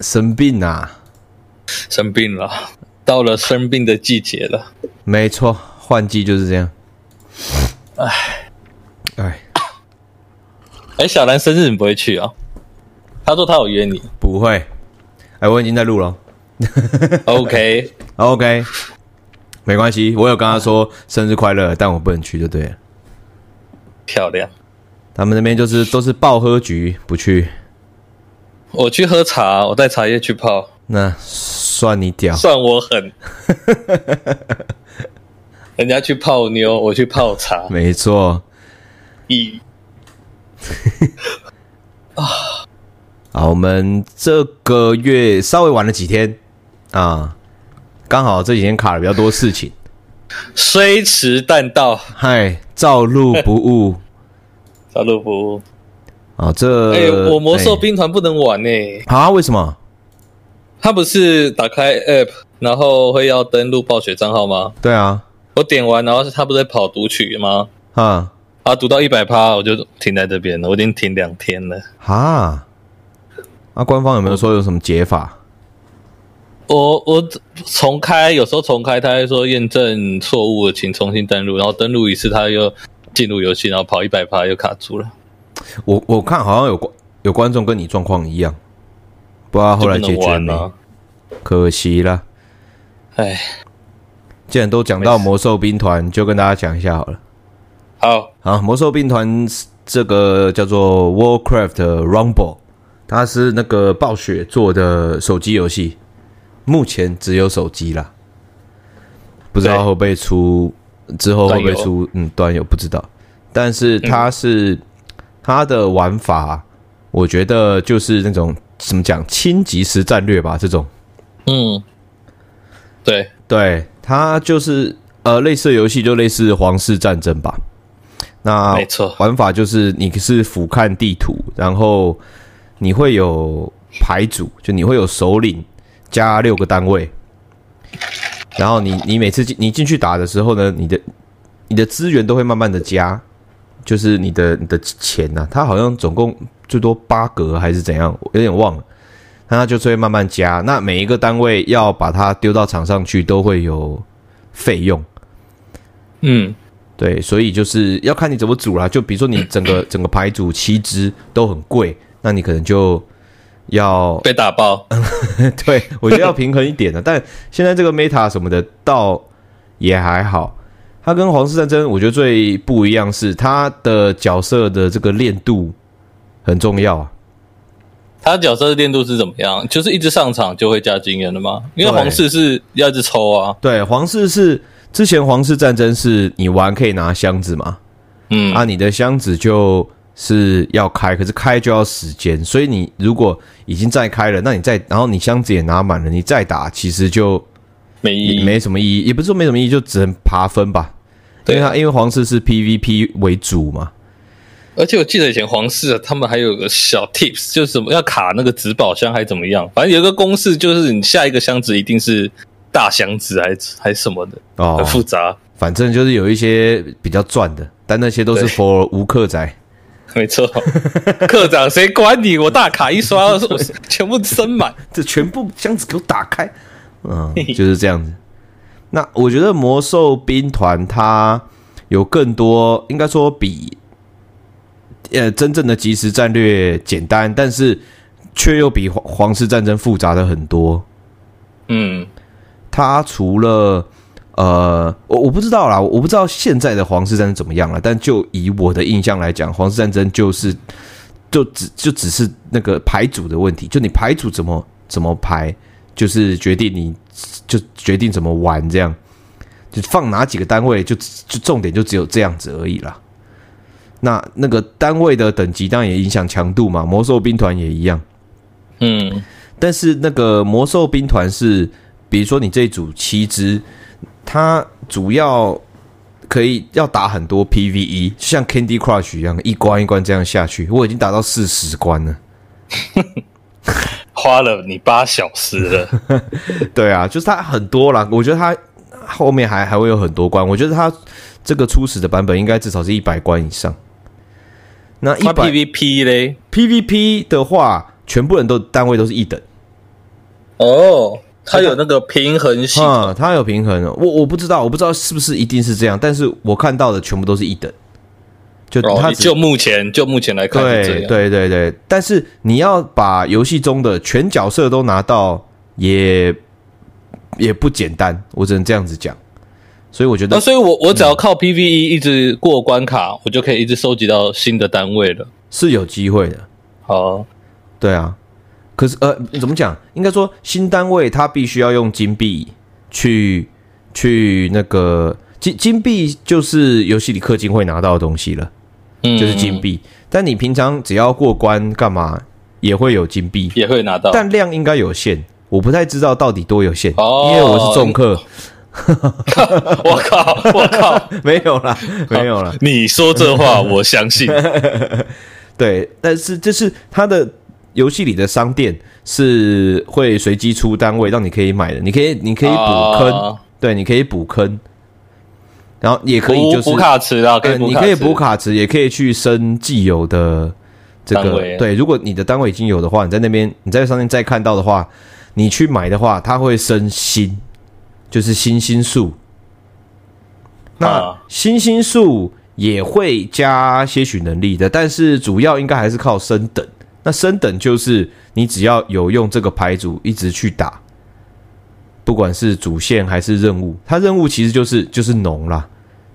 生病啊！生病了，到了生病的季节了。没错，换季就是这样。哎，哎，哎，小兰生日你不会去啊？他说他有约你，不会。哎，我已经在录了。Okay. 没关系。我有跟他说生日快乐，但我不能去就对了。漂亮。他们那边就是都是爆喝局，不去。我去喝茶，我带茶叶去泡。那算你屌，算我狠。人家去泡妞，我去泡茶。没错。一啊，好，我们这个月稍微晚了几天啊，刚好这几天卡了比较多事情。虽迟但到，嗨，照路不误。照路不误。啊，这哎、欸，我魔兽兵团不能玩呢、欸。啊？为什么？他不是打开 App，然后会要登录暴雪账号吗？对啊。我点完，然后是他不是在跑读取吗？啊。啊，读到一百趴，我就停在这边了。我已经停两天了。哈。那、啊、官方有没有说有什么解法？我我重开，有时候重开，他会说验证错误，请重新登录。然后登录一次，他又进入游戏，然后跑一百趴又卡住了。我我看好像有观有观众跟你状况一样，不知道后来解决没？可惜了。哎，既然都讲到魔兽兵团，就跟大家讲一下好了。好，好，魔兽兵团这个叫做 Warcraft Rumble，它是那个暴雪做的手机游戏，目前只有手机啦，不知道会不会出，之后会不会出？嗯，端游不知道，但是它是。嗯他的玩法，我觉得就是那种怎么讲，轻即时战略吧，这种。嗯，对对，它就是呃，类似游戏就类似皇室战争吧。那没错，玩法就是你是俯瞰地图，然后你会有牌组，就你会有首领加六个单位，然后你你每次进你进去打的时候呢，你的你的资源都会慢慢的加。就是你的你的钱呐、啊，它好像总共最多八格还是怎样，我有点忘了。那它就是会慢慢加，那每一个单位要把它丢到场上去，都会有费用。嗯，对，所以就是要看你怎么组啦。就比如说你整个整个牌组七只都很贵，那你可能就要被打爆。对，我觉得要平衡一点的。但现在这个 meta 什么的倒也还好。它跟皇室战争，我觉得最不一样是它的角色的这个练度很重要啊。它角色的练度是怎么样？就是一直上场就会加经验的吗？因为皇室是要一直抽啊。对，皇室是之前皇室战争是你玩可以拿箱子嘛？嗯，啊，你的箱子就是要开，可是开就要时间，所以你如果已经再开了，那你再然后你箱子也拿满了，你再打其实就没意义，没什么意义，也不是说没什么意义，就只能爬分吧。因为他因为皇室是 PVP 为主嘛，而且我记得以前皇室他们还有个小 tips，就是什么要卡那个紫宝箱还是怎么样，反正有个公式就是你下一个箱子一定是大箱子还是还是什么的哦，很复杂。反正就是有一些比较赚的，但那些都是 for 无氪仔。没错，课长谁管你？我大卡一刷，我全部升满，这全部箱子给我打开，嗯，就是这样子。那我觉得魔兽兵团它有更多，应该说比呃真正的即时战略简单，但是却又比皇皇室战争复杂的很多。嗯，它除了呃，我我不知道啦，我不知道现在的皇室战争怎么样了，但就以我的印象来讲，皇室战争就是就只就只是那个牌组的问题，就你牌组怎么怎么排，就是决定你。就决定怎么玩，这样就放哪几个单位，就就重点就只有这样子而已啦。那那个单位的等级当然也影响强度嘛，魔兽兵团也一样。嗯，但是那个魔兽兵团是，比如说你这一组七只，它主要可以要打很多 PVE，就像 Candy Crush 一样，一关一关这样下去。我已经打到四十关了。花了你八小时了，对啊，就是它很多啦。我觉得它后面还还会有很多关。我觉得它这个初始的版本应该至少是一百关以上。那一百 PVP 嘞？PVP 的话，全部人都单位都是一等。哦，它有那个平衡性啊，它有平衡。我我不知道，我不知道是不是一定是这样，但是我看到的全部都是一等。就它、哦、就目前就目前来看，对对对对。但是你要把游戏中的全角色都拿到，也也不简单。我只能这样子讲。所以我觉得，那、啊、所以我我只要靠 PVE 一直过关卡，嗯、我就可以一直收集到新的单位了，是有机会的。好，对啊。可是呃，怎么讲？应该说新单位它必须要用金币去去那个金金币，就是游戏里氪金会拿到的东西了。嗯就是金币，但你平常只要过关干嘛也会有金币，也会拿到，但量应该有限，我不太知道到底多有限，因为我是重氪。我靠，我靠，没有啦，没有啦。你说这话我相信。对，但是这是它的游戏里的商店是会随机出单位让你可以买的，你可以你可以补坑，对，你可以补坑。然后也可以就是补卡池啊，对，你可以补卡池，也可以去升既有的这个对。如果你的单位已经有的话，你在那边你在上面再看到的话，你去买的话，它会升星，就是星星数。那星星数也会加些许能力的，但是主要应该还是靠升等。那升等就是你只要有用这个牌组一直去打。不管是主线还是任务，它任务其实就是就是农啦，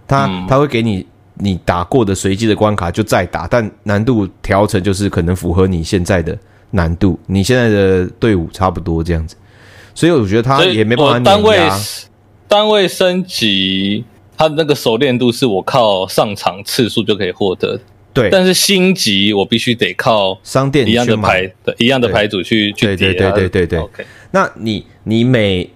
它它会给你你打过的随机的关卡就再打，但难度调成就是可能符合你现在的难度，你现在的队伍差不多这样子，所以我觉得它也没办法单位单位升级，它的那个熟练度是我靠上场次数就可以获得，对，但是星级我必须得靠商店一样的牌的一样的牌组去去对对对对对对，OK，那你你每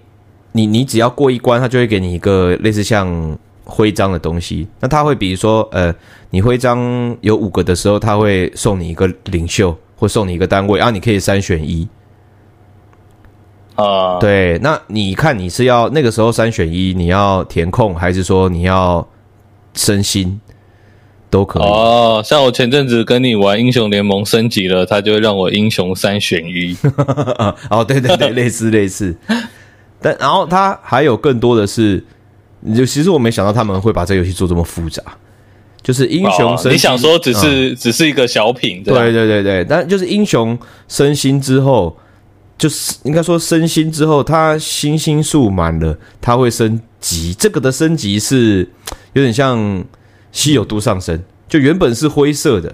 你你只要过一关，他就会给你一个类似像徽章的东西。那他会比如说，呃，你徽章有五个的时候，他会送你一个领袖，或送你一个单位，然啊，你可以三选一。啊，uh, 对，那你看你是要那个时候三选一，你要填空，还是说你要升星，都可以。哦，oh, 像我前阵子跟你玩英雄联盟升级了，他就会让我英雄三选一。哦，对对对，类似类似。但然后他还有更多的是，就其实我没想到他们会把这个游戏做这么复杂，就是英雄升星。你想说只是、嗯、只是一个小品？对对对对，但就是英雄升星之后，就是应该说升星之后，它星星数满了，它会升级。这个的升级是有点像稀有度上升，就原本是灰色的，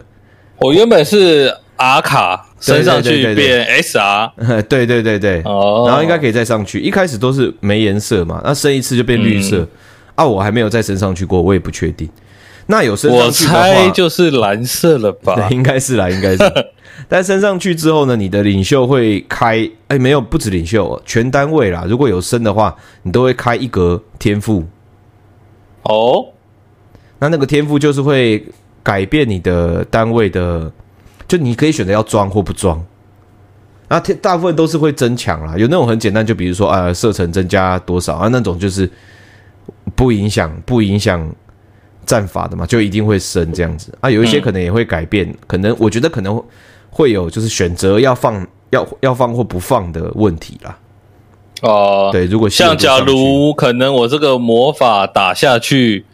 我原本是。R 卡升上去变 SR，对对对对，哦，然后应该可以再上去。一开始都是没颜色嘛，那升一次就变绿色。嗯、啊，我还没有再升上去过，我也不确定。那有升上去的话，我猜就是蓝色了吧？对，应该是啦，应该是。但升上去之后呢，你的领袖会开，哎，没有，不止领袖，全单位啦。如果有升的话，你都会开一格天赋。哦，那那个天赋就是会改变你的单位的。就你可以选择要装或不装，啊，大部分都是会增强啦。有那种很简单，就比如说啊，射程增加多少啊，那种就是不影响不影响战法的嘛，就一定会升这样子啊。有一些可能也会改变，嗯、可能我觉得可能会有就是选择要放要要放或不放的问题啦。哦、呃，对，如果像假如可能我这个魔法打下去。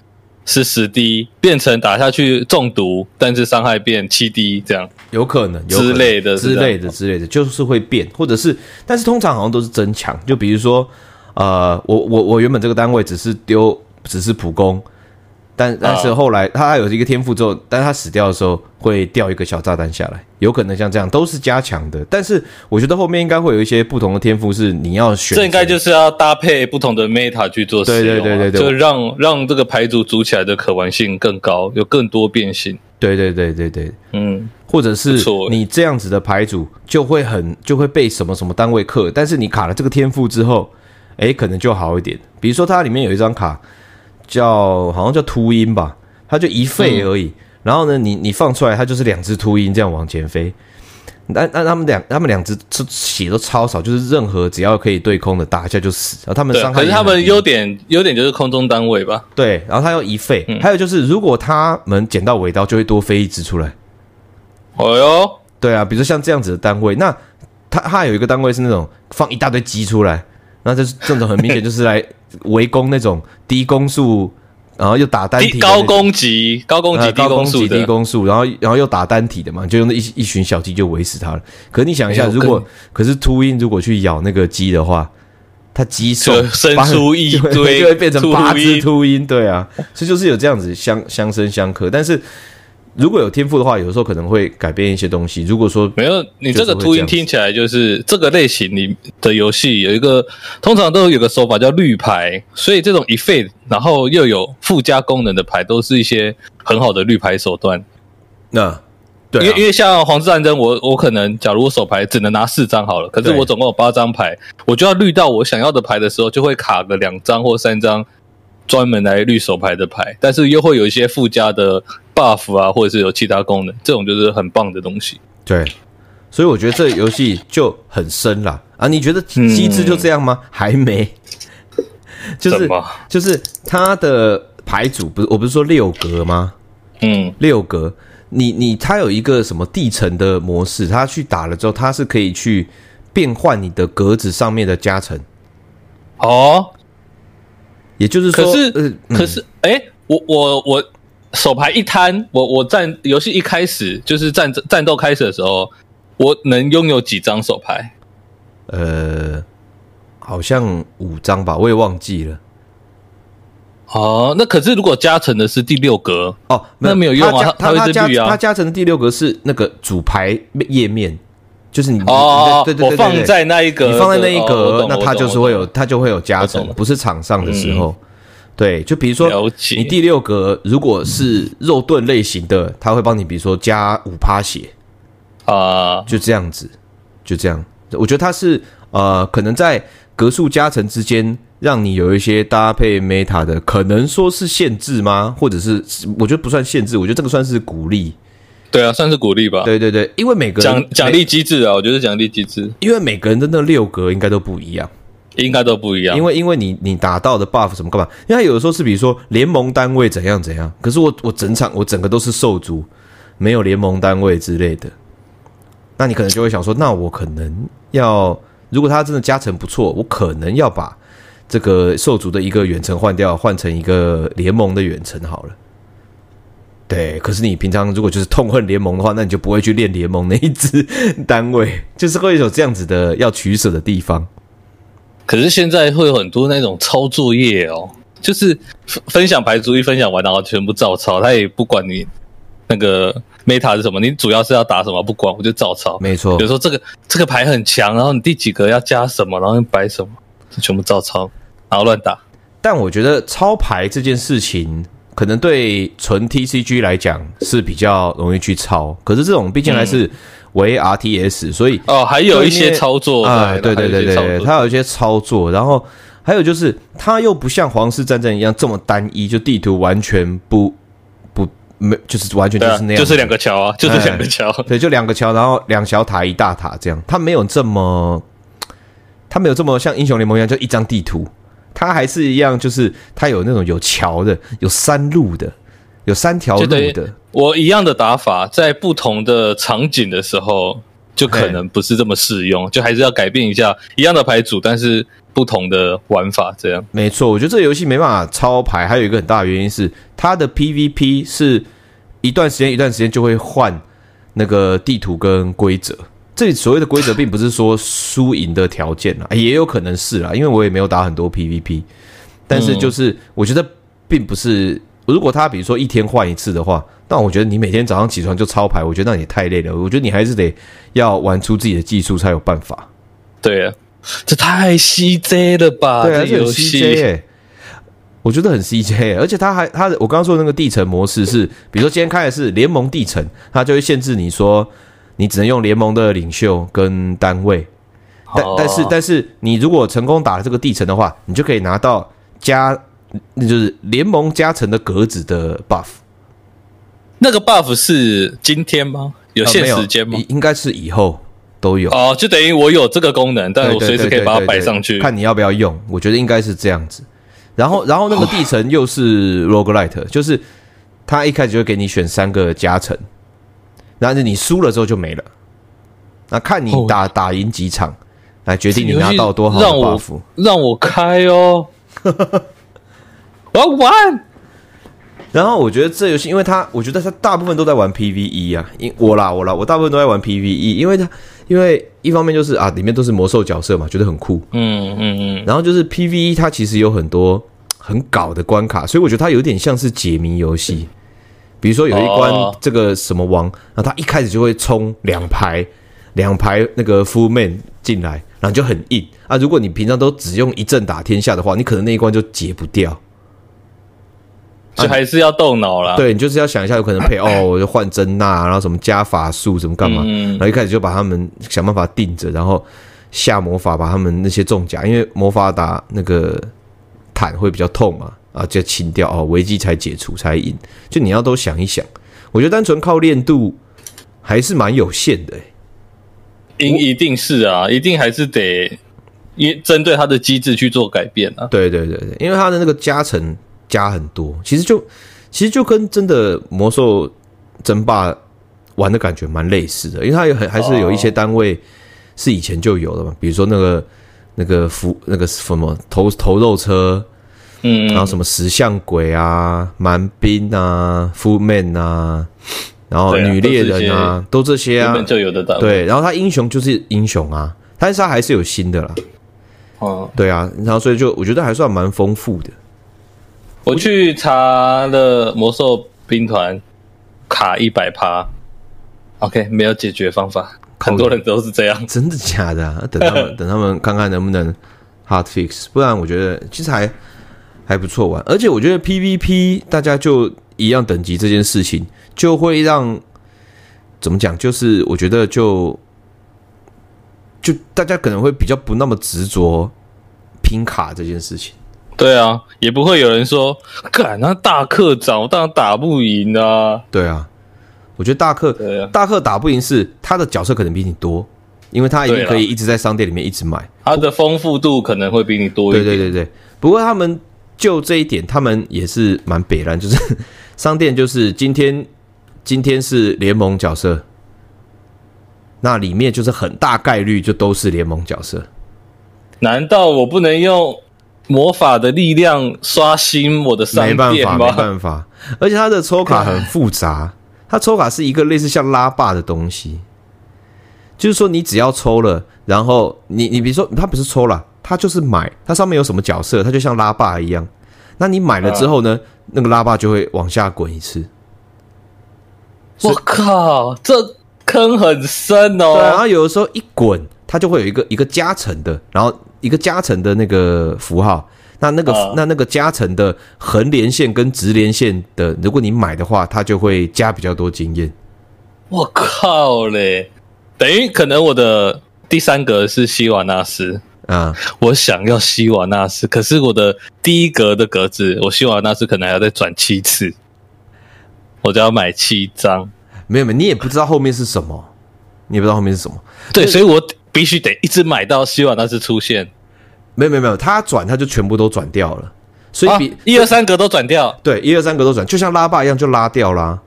是十滴变成打下去中毒，但是伤害变七滴，这样有可能之类的之类的之类的，就是会变，或者是，但是通常好像都是增强。就比如说，呃，我我我原本这个单位只是丢，只是普攻。但但是后来他有一个天赋之后，但他死掉的时候会掉一个小炸弹下来，有可能像这样都是加强的。但是我觉得后面应该会有一些不同的天赋是你要选，这应该就是要搭配不同的 meta 去做使用，对对对对对，就让让这个牌组组起来的可玩性更高，有更多变性。对对对对对，嗯，或者是你这样子的牌组就会很就会被什么什么单位克，但是你卡了这个天赋之后，哎，可能就好一点。比如说它里面有一张卡。叫好像叫秃鹰吧，它就一费而已。嗯、然后呢，你你放出来，它就是两只秃鹰这样往前飞。那那他们两他们两只血都超少，就是任何只要可以对空的打一下就死。然后他们伤害，可是他们优点优点就是空中单位吧？对，然后它要一费。嗯、还有就是，如果他们捡到尾刀，就会多飞一只出来。哦哟，对啊，比如说像这样子的单位，那它它有一个单位是那种放一大堆鸡出来，那这是这种很明显就是来围攻那种低攻速。然后又打单体，高攻击、高攻击、低攻速、低攻速，然后然后又打单体的嘛，就用那一一群小鸡就围死它了。可是你想一下，如果可是秃鹰如果去咬那个鸡的话，它鸡手生出一 堆，就会变成八只秃鹰。对啊，所以就是有这样子相相生相克，但是。如果有天赋的话，有的时候可能会改变一些东西。如果说没有，你这个秃鹰听起来就是这个类型里的游戏有一个，通常都有个手法叫绿牌，所以这种 effect，然后又有附加功能的牌，都是一些很好的绿牌手段。那对、啊，因为因为像皇室战争，我我可能假如我手牌只能拿四张好了，可是我总共有八张牌，我就要绿到我想要的牌的时候，就会卡个两张或三张。专门来绿手牌的牌，但是又会有一些附加的 buff 啊，或者是有其他功能，这种就是很棒的东西。对，所以我觉得这个游戏就很深啦啊！你觉得机制就这样吗？嗯、还没，就是就是它的牌组不是我不是说六格吗？嗯，六格，你你它有一个什么地层的模式，它去打了之后，它是可以去变换你的格子上面的加成。哦。也就是说，可是，呃、可是，哎、欸，我我我手牌一摊，我我战游戏一开始就是战战斗开始的时候，我能拥有几张手牌？呃，好像五张吧，我也忘记了。哦，那可是如果加成的是第六格哦，那没有用啊，它它加它加成的第六格是那个主牌页面。就是你哦，对对对，我放在那一格，你放在那一格，那它就是会有，它就会有加成，不是场上的时候。对，就比如说你第六格如果是肉盾类型的，他会帮你，比如说加五趴血啊，就这样子，就这样。我觉得它是呃，可能在格数加成之间，让你有一些搭配 meta 的，可能说是限制吗？或者是我觉得不算限制，我觉得这个算是鼓励。对啊，算是鼓励吧。对对对，因为每个奖奖励机制啊，我觉得奖励机制，因为每个人的那六格应该都不一样，应该都不一样。因为因为你你打到的 buff 什么干嘛？因为他有的时候是比如说联盟单位怎样怎样，可是我我整场我整个都是兽族，没有联盟单位之类的，那你可能就会想说，那我可能要，如果他真的加成不错，我可能要把这个兽族的一个远程换掉，换成一个联盟的远程好了。对，可是你平常如果就是痛恨联盟的话，那你就不会去练联盟那一支单位，就是会有这样子的要取舍的地方。可是现在会有很多那种抄作业哦，就是分享牌组一分享完，然后全部照抄，他也不管你那个 meta 是什么，你主要是要打什么，不管我就照抄。没错，比如说这个这个牌很强，然后你第几格要加什么，然后你摆什么，全部照抄，然后乱打。但我觉得抄牌这件事情。可能对纯 TCG 来讲是比较容易去抄，可是这种毕竟还是为 RTS，、嗯、所以哦还有一些操作啊，对对对对对，它有一些操作，然后还有就是它又不像皇室战争一样这么单一，就地图完全不不没，就是完全就是那样，就是两个桥啊，就是两个桥，对，就两个桥，然后两小塔一大塔这样，它没有这么，它没有这么像英雄联盟一样，就一张地图。它还是一样，就是它有那种有桥的，有山路的，有三条路的。我一样的打法，在不同的场景的时候，就可能不是这么适用，就还是要改变一下一样的牌组，但是不同的玩法这样。没错，我觉得这个游戏没办法抄牌，还有一个很大的原因是它的 PVP 是一段时间一段时间就会换那个地图跟规则。这里所谓的规则，并不是说输赢的条件啊，也有可能是啦，因为我也没有打很多 PVP，但是就是我觉得并不是，如果他比如说一天换一次的话，那我觉得你每天早上起床就抄牌，我觉得那也太累了。我觉得你还是得要玩出自己的技术才有办法。对啊，这太 CJ 了吧？对啊，这游戏、欸，我觉得很 CJ，、欸、而且他还他我刚刚说的那个地层模式是，比如说今天开的是联盟地层，他就会限制你说。你只能用联盟的领袖跟单位，但但是但是你如果成功打了这个地层的话，你就可以拿到加，那就是联盟加成的格子的 buff。那个 buff 是今天吗？有限时间吗？应该是以后都有。哦，就等于我有这个功能，但我随时可以把它摆上去，看你要不要用。我觉得应该是这样子。然后然后那个地层又是 roguelite，就是他一开始就会给你选三个加成。然后你输了之后就没了。那看你打、哦、打赢几场，来决定你拿到多少的 buff。让我开哦，我要玩。然后我觉得这游戏，因为它，我觉得它大部分都在玩 PVE 啊，因我啦我啦，我大部分都在玩 PVE，因为它，因为一方面就是啊，里面都是魔兽角色嘛，觉得很酷，嗯嗯嗯，然后就是 PVE，它其实有很多很搞的关卡，所以我觉得它有点像是解谜游戏，比如说有一关这个什么王，然后他一开始就会冲两排两排那个 full man 进来，然后就很硬。啊，如果你平常都只用一阵打天下的话，你可能那一关就解不掉。就还是要动脑啦，对，你就是要想一下，有可能配哦，我就换真纳，然后什么加法术，什么干嘛，嗯、然后一开始就把他们想办法定着，然后下魔法把他们那些重甲，因为魔法打那个坦会比较痛嘛，啊，就清掉哦，危机才解除才赢，就你要都想一想，我觉得单纯靠练度还是蛮有限的、欸，赢一定是啊，一定还是得因针对它的机制去做改变啊，对对对对，因为他的那个加成。加很多，其实就其实就跟真的魔兽争霸玩的感觉蛮类似的，因为它有很还是有一些单位是以前就有的嘛，比如说那个那个符那个什么头头肉车，嗯，然后什么石像鬼啊、蛮兵啊、Full Man 啊，然后女猎人啊，都这些啊，就有的对，然后他英雄就是英雄啊，但是他还是有新的啦，哦，对啊，然后所以就我觉得还算蛮丰富的。我去查了魔兽兵团卡一百趴，OK，没有解决方法，很多人都是这样，真的假的啊？等他们 等他们看看能不能 hard fix，不然我觉得其实还还不错玩，而且我觉得 PVP 大家就一样等级这件事情，就会让怎么讲，就是我觉得就就大家可能会比较不那么执着拼卡这件事情。对啊，也不会有人说，干那大课长当然打不赢啊。对啊，我觉得大课，对啊，大课打不赢是他的角色可能比你多，因为他已经可以一直在商店里面一直买，他的丰富度可能会比你多一点。对对对对，不过他们就这一点，他们也是蛮北然，就是 商店就是今天今天是联盟角色，那里面就是很大概率就都是联盟角色。难道我不能用？魔法的力量刷新我的商店吗？没办法，没办法。而且它的抽卡很复杂，它抽卡是一个类似像拉霸的东西，就是说你只要抽了，然后你你比如说它不是抽了，它就是买，它上面有什么角色，它就像拉霸一样。那你买了之后呢，那个拉霸就会往下滚一次。我靠，这坑很深哦。对，然后有的时候一滚，它就会有一个一个加成的，然后。一个加成的那个符号，那那个、uh, 那那个加成的横连线跟直连线的，如果你买的话，它就会加比较多经验。我靠嘞！等于可能我的第三格是希瓦纳斯啊，uh, 我想要希瓦纳斯，可是我的第一格的格子，我希瓦纳斯可能还要再转七次，我就要买七张。没有没有，你也不知道后面是什么，你也不知道后面是什么。对，所以我。必须得一直买到希望那次出现，没有没有没有，他转他就全部都转掉了，所以比一二三格都转掉，对，一二三格都转，就像拉霸一样就拉掉啦。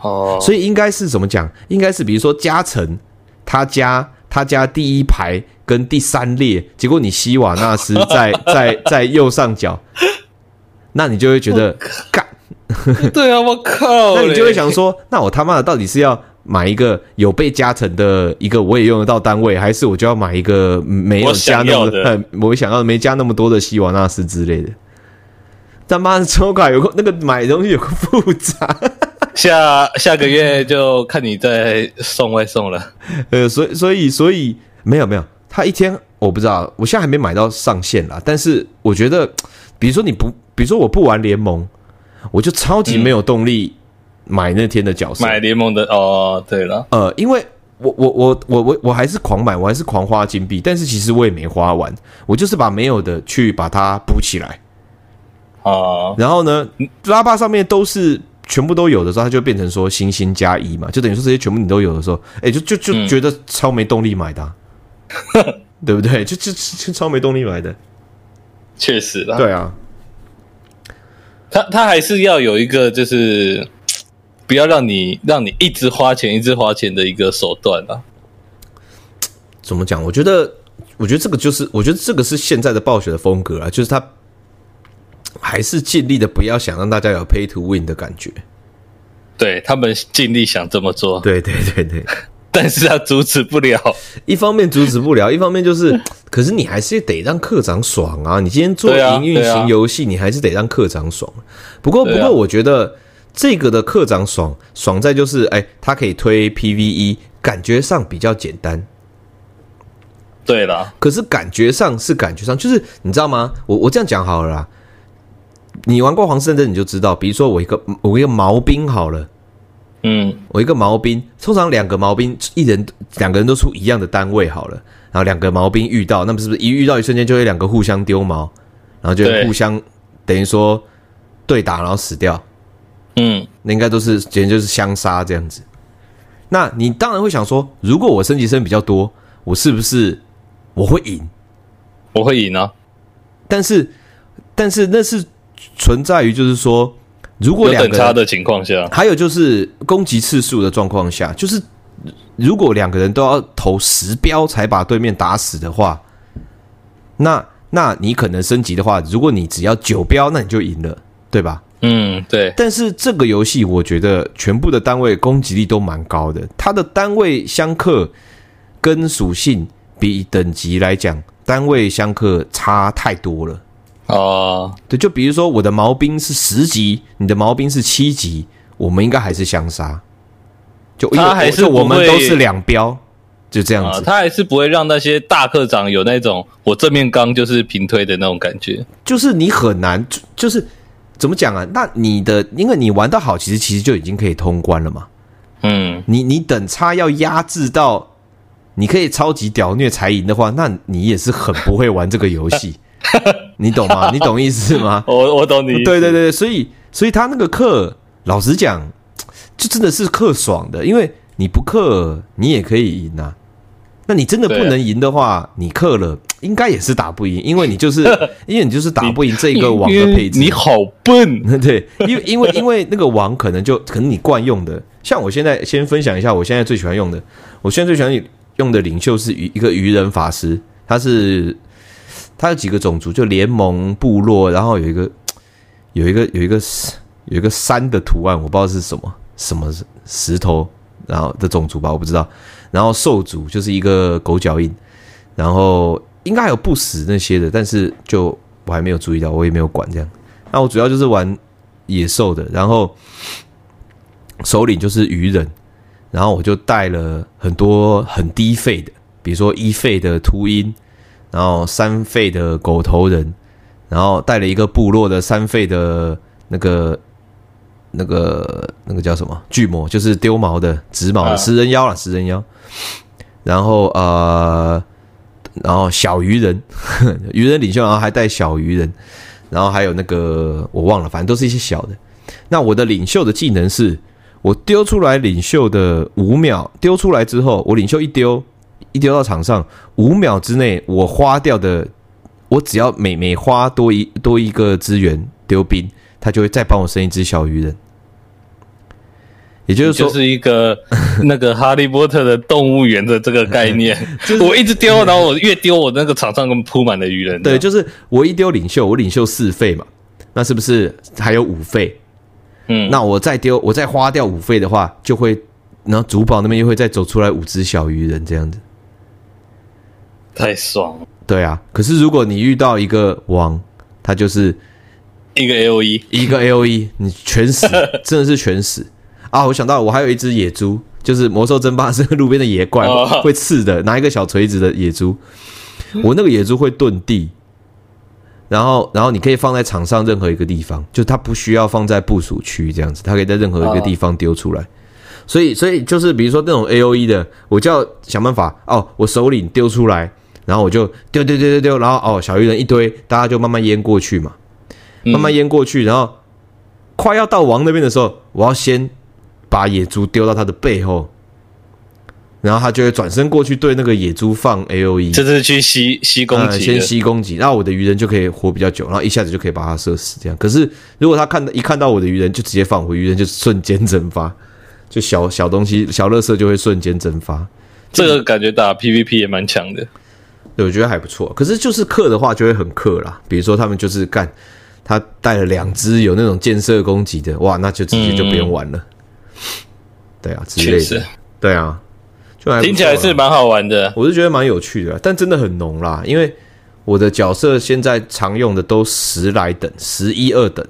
哦，所以应该是怎么讲？应该是比如说加成，他加他加第一排跟第三列，结果你希瓦纳斯 在在在右上角，那你就会觉得干，对啊，我靠，那你就会想说，那我他妈的到底是要？买一个有被加成的一个我也用得到单位，还是我就要买一个没有加那么的，我想要 没加那么多的希瓦纳斯之类的。他妈的抽卡有个那个买东西有个复杂，下下个月就看你在送外送了。呃，所以所以所以没有没有，他一天我不知道，我现在还没买到上限啦。但是我觉得，比如说你不，比如说我不玩联盟，我就超级没有动力。嗯买那天的角色，买联盟的哦。对了，呃，因为我我我我我我还是狂买，我还是狂花金币，但是其实我也没花完，我就是把没有的去把它补起来。哦，然后呢，拉霸上面都是全部都有的时候，它就变成说星星加一嘛，就等于说这些全部你都有的时候，哎，就就就觉得超没动力买的，啊，嗯、对不对？就就就超没动力买的，确实啦。对啊，他他还是要有一个就是。不要让你让你一直花钱一直花钱的一个手段啊。怎么讲？我觉得，我觉得这个就是，我觉得这个是现在的暴雪的风格啊，就是他还是尽力的不要想让大家有 pay to win 的感觉。对，他们尽力想这么做，对对对对，但是他阻止不了。一方面阻止不了，一方面就是，可是你还是得让课长爽啊！你今天做营运型游戏，你还是得让课长爽。不过，不过，我觉得这个的课长爽，爽在就是，哎，他可以推 PVE，感觉上比较简单。对了，可是感觉上是感觉上，就是你知道吗？我我这样讲好了啦。你玩过皇室战争，你就知道，比如说我一个我一个毛兵好了，嗯，我一个毛兵，通常两个毛兵，一人两个人都出一样的单位好了，然后两个毛兵遇到，那么是不是一遇到一瞬间就会两个互相丢毛，然后就互相等于说对打，然后死掉，嗯，那应该都是简直就是相杀这样子。那你当然会想说，如果我升级升比较多，我是不是我会赢？我会赢啊，但是但是那是。存在于就是说，如果两个等差的情况下，还有就是攻击次数的状况下，就是如果两个人都要投十标才把对面打死的话，那那你可能升级的话，如果你只要九标，那你就赢了，对吧？嗯，对。但是这个游戏，我觉得全部的单位攻击力都蛮高的，它的单位相克跟属性比等级来讲，单位相克差太多了。哦，对，就比如说我的毛兵是十级，你的毛兵是七级，我们应该还是相杀。就他还是我们都是两标，就这样子。他还是不会让那些大课长有那种我正面刚就是平推的那种感觉。就是你很难，就是怎么讲啊？那你的，因为你玩得好，其实其实就已经可以通关了嘛。嗯，你你等差要压制到你可以超级屌虐才赢的话，那你也是很不会玩这个游戏。你懂吗？你懂意思吗？我我懂你。对对对，所以所以他那个课，老实讲，就真的是课爽的，因为你不课，你也可以赢啊。那你真的不能赢的话，啊、你克了应该也是打不赢，因为你就是 因为你就是打不赢这个王的配置。你好笨，对，因为因为因为那个王可能就可能你惯用的，像我现在先分享一下，我现在最喜欢用的，我现在最喜欢用的领袖是鱼一个鱼人法师，他是。他有几个种族，就联盟部落，然后有一个 有一个有一个有一个山的图案，我不知道是什么什么石头，然后的种族吧，我不知道。然后兽族就是一个狗脚印，然后应该还有不死那些的，但是就我还没有注意到，我也没有管这样。那我主要就是玩野兽的，然后首领就是鱼人，然后我就带了很多很低费的，比如说一费的秃鹰。然后三费的狗头人，然后带了一个部落的三费的那个、那个、那个叫什么巨魔，就是丢毛的、直毛的食人妖了，食人妖。然后呃，然后小鱼人，鱼人领袖，然后还带小鱼人，然后还有那个我忘了，反正都是一些小的。那我的领袖的技能是，我丢出来领袖的五秒，丢出来之后，我领袖一丢。一丢到场上，五秒之内我花掉的，我只要每每花多一多一个资源丢兵，他就会再帮我生一只小鱼人。也就是说，就是一个 那个哈利波特的动物园的这个概念。就是我一直丢，然后我越丢，我那个场上跟铺满了鱼人。对，就是我一丢领袖，我领袖四费嘛，那是不是还有五费？嗯，那我再丢，我再花掉五费的话，就会，然后主堡那边又会再走出来五只小鱼人这样子。太爽了，对啊。可是如果你遇到一个王，他就是一个 A O E，一个 A O E，你全死，真的是全死啊！我想到我还有一只野猪，就是魔兽争霸是路边的野怪，会刺的，拿一个小锤子的野猪。我那个野猪会遁地，然后然后你可以放在场上任何一个地方，就它不需要放在部署区这样子，它可以在任何一个地方丢出来。所以所以就是比如说那种 A O E 的，我就要想办法哦，我首领丢出来。然后我就丢丢丢丢丢，然后哦，小鱼人一堆，大家就慢慢淹过去嘛，慢慢淹过去，然后快要到王那边的时候，我要先把野猪丢到他的背后，然后他就会转身过去对那个野猪放 A O E，就是去吸吸攻击、嗯，先吸攻击，然后我的鱼人就可以活比较久，然后一下子就可以把它射死。这样，可是如果他看到一看到我的鱼人，就直接放回鱼人，就瞬间蒸发，就小小东西小乐色就会瞬间蒸发。这个感觉打 P V P 也蛮强的，对，我觉得还不错。可是就是克的话就会很克啦，比如说他们就是干，他带了两只有那种建设攻击的，哇，那就直接就不用玩了。嗯、对啊，之类的，对啊。就听起来是蛮好玩的，我是觉得蛮有趣的，但真的很浓啦。因为我的角色现在常用的都十来等，十一二等，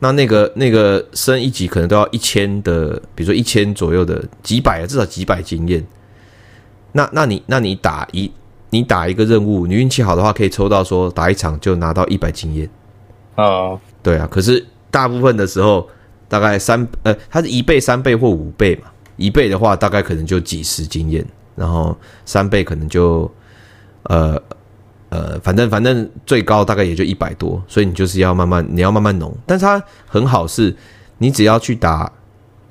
那那个那个升一级可能都要一千的，比如说一千左右的几百啊，至少几百经验。那那你那你打一你打一个任务，你运气好的话可以抽到说打一场就拿到一百经验啊，对啊。可是大部分的时候大概三呃，它是一倍、三倍或五倍嘛。一倍的话，大概可能就几十经验，然后三倍可能就，呃呃，反正反正最高大概也就一百多，所以你就是要慢慢，你要慢慢弄。但是它很好是，你只要去打，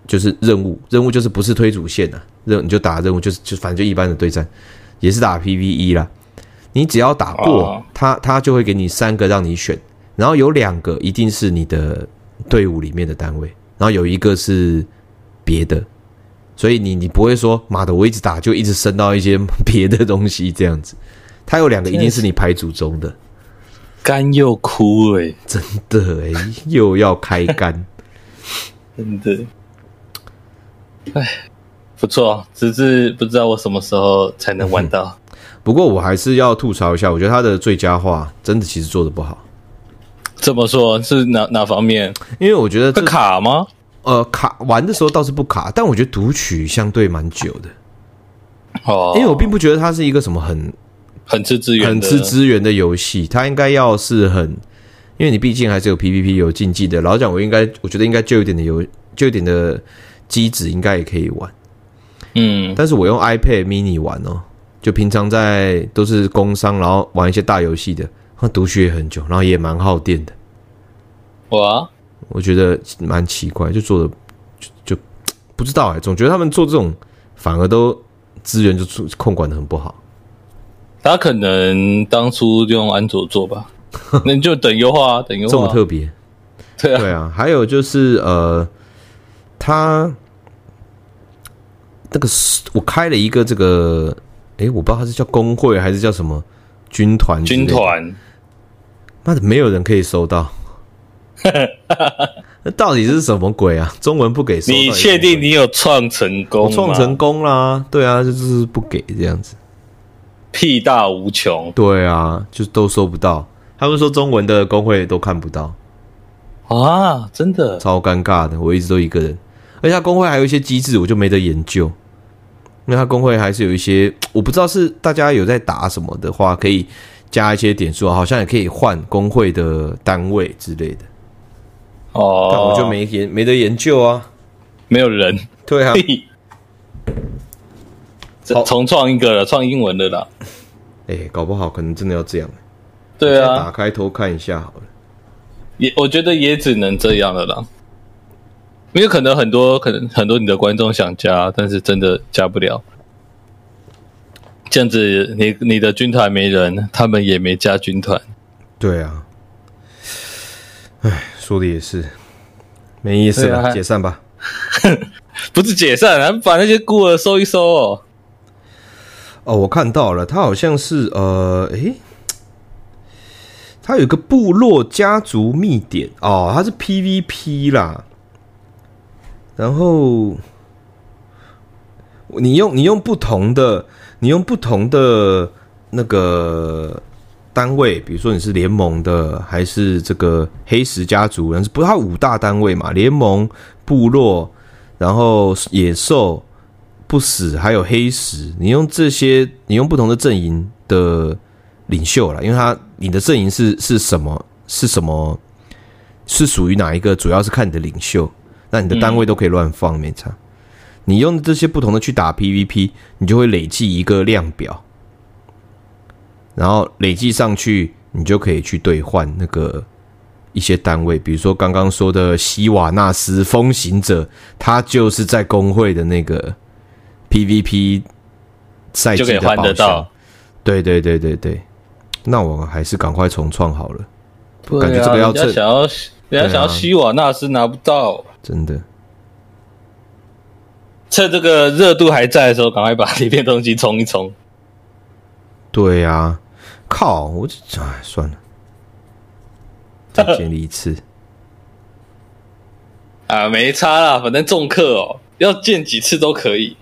就是任务，任务就是不是推主线的、啊，任你就打任务，就是就反正就一般的对战，也是打 PVE 啦。你只要打过，他他就会给你三个让你选，然后有两个一定是你的队伍里面的单位，然后有一个是别的。所以你你不会说妈的，我一直打就一直升到一些别的东西这样子，他有两个一定是你牌组中的，肝又枯哎、欸，真的哎、欸，又要开肝，真的，哎，不错，只是不知道我什么时候才能玩到。嗯、不过我还是要吐槽一下，我觉得他的最佳化真的其实做的不好。怎么说？是哪哪方面？因为我觉得这卡吗？呃，卡玩的时候倒是不卡，但我觉得读取相对蛮久的哦，因为我并不觉得它是一个什么很很吃资源、很吃资源的游戏，它应该要是很，因为你毕竟还是有 PVP 有竞技的。老实讲，我应该我觉得应该就有点的游就有点的机子，应该也可以玩。嗯，但是我用 iPad mini 玩哦，就平常在都是工商，然后玩一些大游戏的，它读取也很久，然后也蛮耗电的。我。我觉得蛮奇怪，就做的就就不知道哎、欸，总觉得他们做这种反而都资源就控管的很不好。他可能当初就用安卓做吧，那你就等优化啊，等优化。这么特别？对啊，对啊。还有就是呃，他那个我开了一个这个，哎，我不知道他是叫工会还是叫什么军团？军团，那没有人可以收到。那到底是什么鬼啊？中文不给收，你确定你有创成功？创成功啦，对啊，就是不给这样子，屁大无穷。对啊，就都收不到。他们说中文的工会都看不到啊，真的超尴尬的。我一直都一个人，而且他工会还有一些机制，我就没得研究。因为他工会还是有一些，我不知道是大家有在打什么的话，可以加一些点数，好像也可以换工会的单位之类的。哦，但我就没研没得研究啊，没有人，对啊，重创一个了，创英文的啦。哎、欸，搞不好可能真的要这样。对啊，打开偷看一下好了。也我觉得也只能这样了啦，因为可能很多可能很多你的观众想加，但是真的加不了。这样子你，你你的军团没人，他们也没加军团。对啊。唉。说的也是，没意思了，啊、解散吧。不是解散，咱们把那些孤儿收一收哦。哦，我看到了，他好像是呃，诶，他有个部落家族秘典哦，他是 PVP 啦。然后你用你用不同的，你用不同的那个。单位，比如说你是联盟的，还是这个黑石家族？但是不是它五大单位嘛？联盟、部落，然后野兽、不死，还有黑石。你用这些，你用不同的阵营的领袖啦，因为他你的阵营是是什么？是什么？是属于哪一个？主要是看你的领袖。那你的单位都可以乱放，没差。你用这些不同的去打 PVP，你就会累计一个量表。然后累计上去，你就可以去兑换那个一些单位，比如说刚刚说的希瓦纳斯风行者，他就是在工会的那个 PVP 赛季就可以换得到。对对对对对，那我还是赶快重创好了。啊、感觉这个要趁人家想要，人家想要希瓦纳斯拿不到，真的。趁这个热度还在的时候，赶快把里面东西冲一冲。对呀、啊，靠！我就哎算了，再 经历一次。啊，没差啦，反正重客哦，要见几次都可以。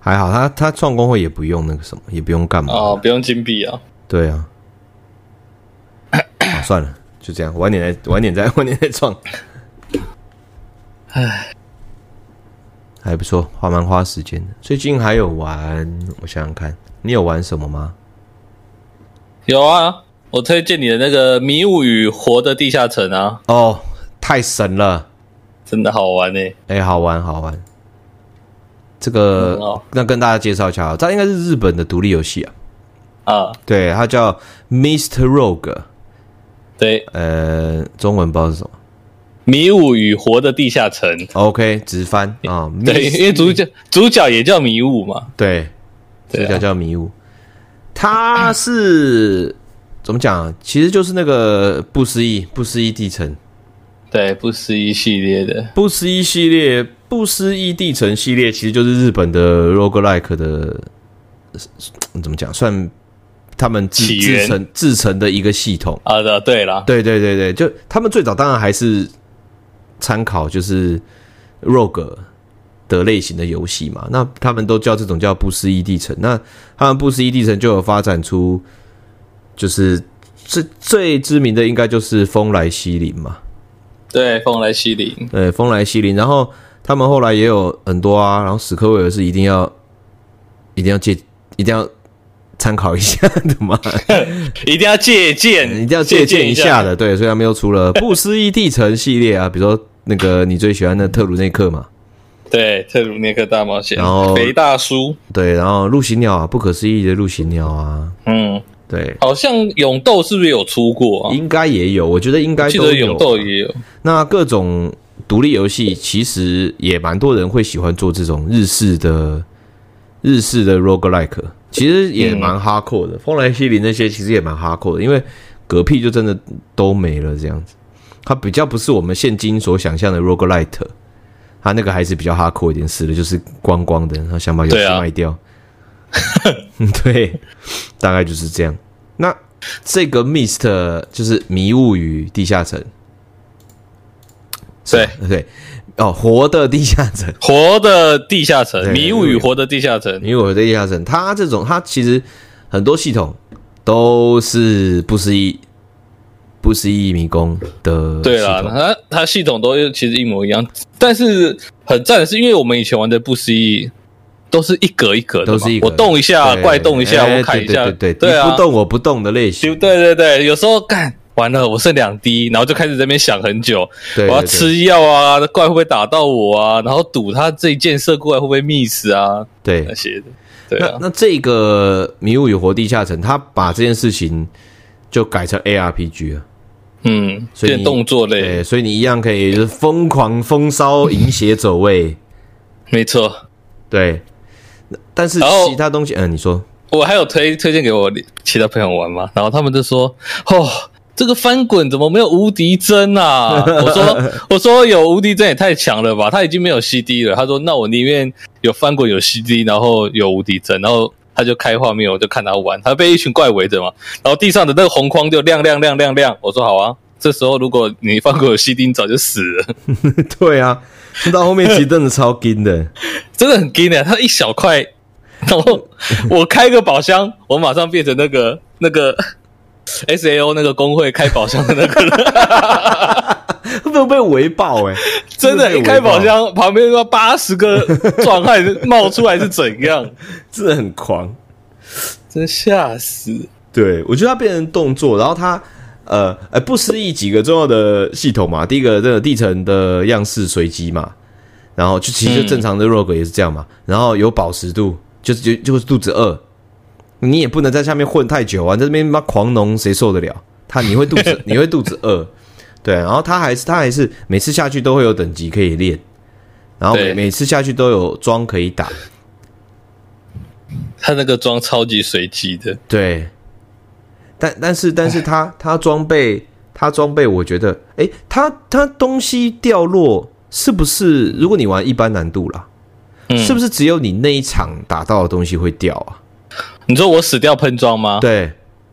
还好他他创工会也不用那个什么，也不用干嘛哦，不用金币啊。对啊。啊，算了，就这样，晚点再晚点再晚点再创。唉。还不错，还蛮花时间的。最近还有玩，我想想看，你有玩什么吗？有啊，我推荐你的那个《迷雾与活的地下城》啊。哦，太神了，真的好玩呢、欸。哎、欸，好玩好玩。这个、嗯哦、那跟大家介绍一下，这应该是日本的独立游戏啊。啊，对，它叫 Mr. Rogue。对，呃，中文不知道是什么。迷雾与活的地下城，OK，直翻啊，对，因为主角主角也叫迷雾嘛，对，主角叫迷雾，他是怎么讲？其实就是那个不思议不思议地城，对，不思议系列的。不思议系列，不思议地城系列，其实就是日本的 roguelike 的，怎么讲？算他们自自成自成的一个系统。啊的，对了，对对对对，就他们最早当然还是。参考就是 Rogue 的类型的游戏嘛，那他们都叫这种叫不思议地城。那他们不思议地城就有发展出，就是最最知名的应该就是风来西林嘛。对，风来西林。对，风来西林。然后他们后来也有很多啊，然后史克威尔是一定要一定要借一定要参考一下的嘛，一定要借鉴，一定要借鉴一下的。对，所以他们又出了不思议地城系列啊，比如说。那个你最喜欢的特鲁内克嘛？对，特鲁内克大冒险。然后肥大叔。对，然后陆行鸟啊，不可思议的陆行鸟啊。嗯，对。好像勇斗是不是有出过啊？应该也有，我觉得应该都有。记得勇斗也有。那各种独立游戏其实也蛮多人会喜欢做这种日式的日式的 roguelike，其实也蛮 hardcore 的。嗯、风来西林那些其实也蛮 hardcore 的，因为嗝屁就真的都没了这样子。它比较不是我们现今所想象的 roguelite，它那个还是比较 hardcore 一点，死的就是光光的，然后想把游戏卖掉。对，对，大概就是这样。那这个 Mist 就是迷雾与地下城，对对哦，活的地下城，活的地下城，迷雾与活的地下城，迷雾的地下城，它这种它其实很多系统都是不思议。不思议迷宫的对啦，它它系统都其实一模一样，但是很赞的是，因为我们以前玩的不思议都是一格一格的，都是一格，我动一下，怪动一下，我砍一下，对对对，你不动我不动的类型，对对对，有时候干完了，我剩两滴，然后就开始在那边想很久，我要吃药啊，怪会不会打到我啊？然后赌他这一箭射过来会不会 miss 啊？对。那些的，对啊，那那这个迷雾与活地下城，他把这件事情就改成 ARPG 了。嗯，所以动作类，对，所以你一样可以就是疯狂风骚饮血走位，没错，对。但是其他东西，嗯，你说，我还有推推荐给我其他朋友玩吗？然后他们就说，哦，这个翻滚怎么没有无敌帧啊？我说，我说有无敌帧也太强了吧？他已经没有 CD 了。他说，那我宁愿有翻滚有 CD，然后有无敌帧，然后。他就开画面，我就看他玩，他被一群怪围着嘛，然后地上的那个红框就亮亮亮亮亮。我说好啊，这时候如果你放过有西丁，早就死了。对啊，到后面其实真的超金的，真的很金的。他一小块，然后我开个宝箱，我马上变成那个那个 S A O 那个工会开宝箱的那个人。会不会被围爆哎、欸？真的，一开宝箱旁边要八十个壮汉冒出来是怎样？真的很狂，真吓死！对，我觉得它变成动作，然后它呃呃不思议几个重要的系统嘛。第一个这个地层的样式随机嘛，然后就其实正常的 rogue 也是这样嘛。嗯、然后有饱食度，就是就就是肚子饿，你也不能在下面混太久啊，在这边妈狂农谁受得了？他你会肚子 你会肚子饿。对，然后他还是他还是每次下去都会有等级可以练，然后每每次下去都有装可以打。他那个装超级随机的，对。但但是但是他他装备他装备，我觉得，哎、欸，他他东西掉落是不是？如果你玩一般难度啦，嗯、是不是只有你那一场打到的东西会掉啊？你说我死掉喷装吗？对。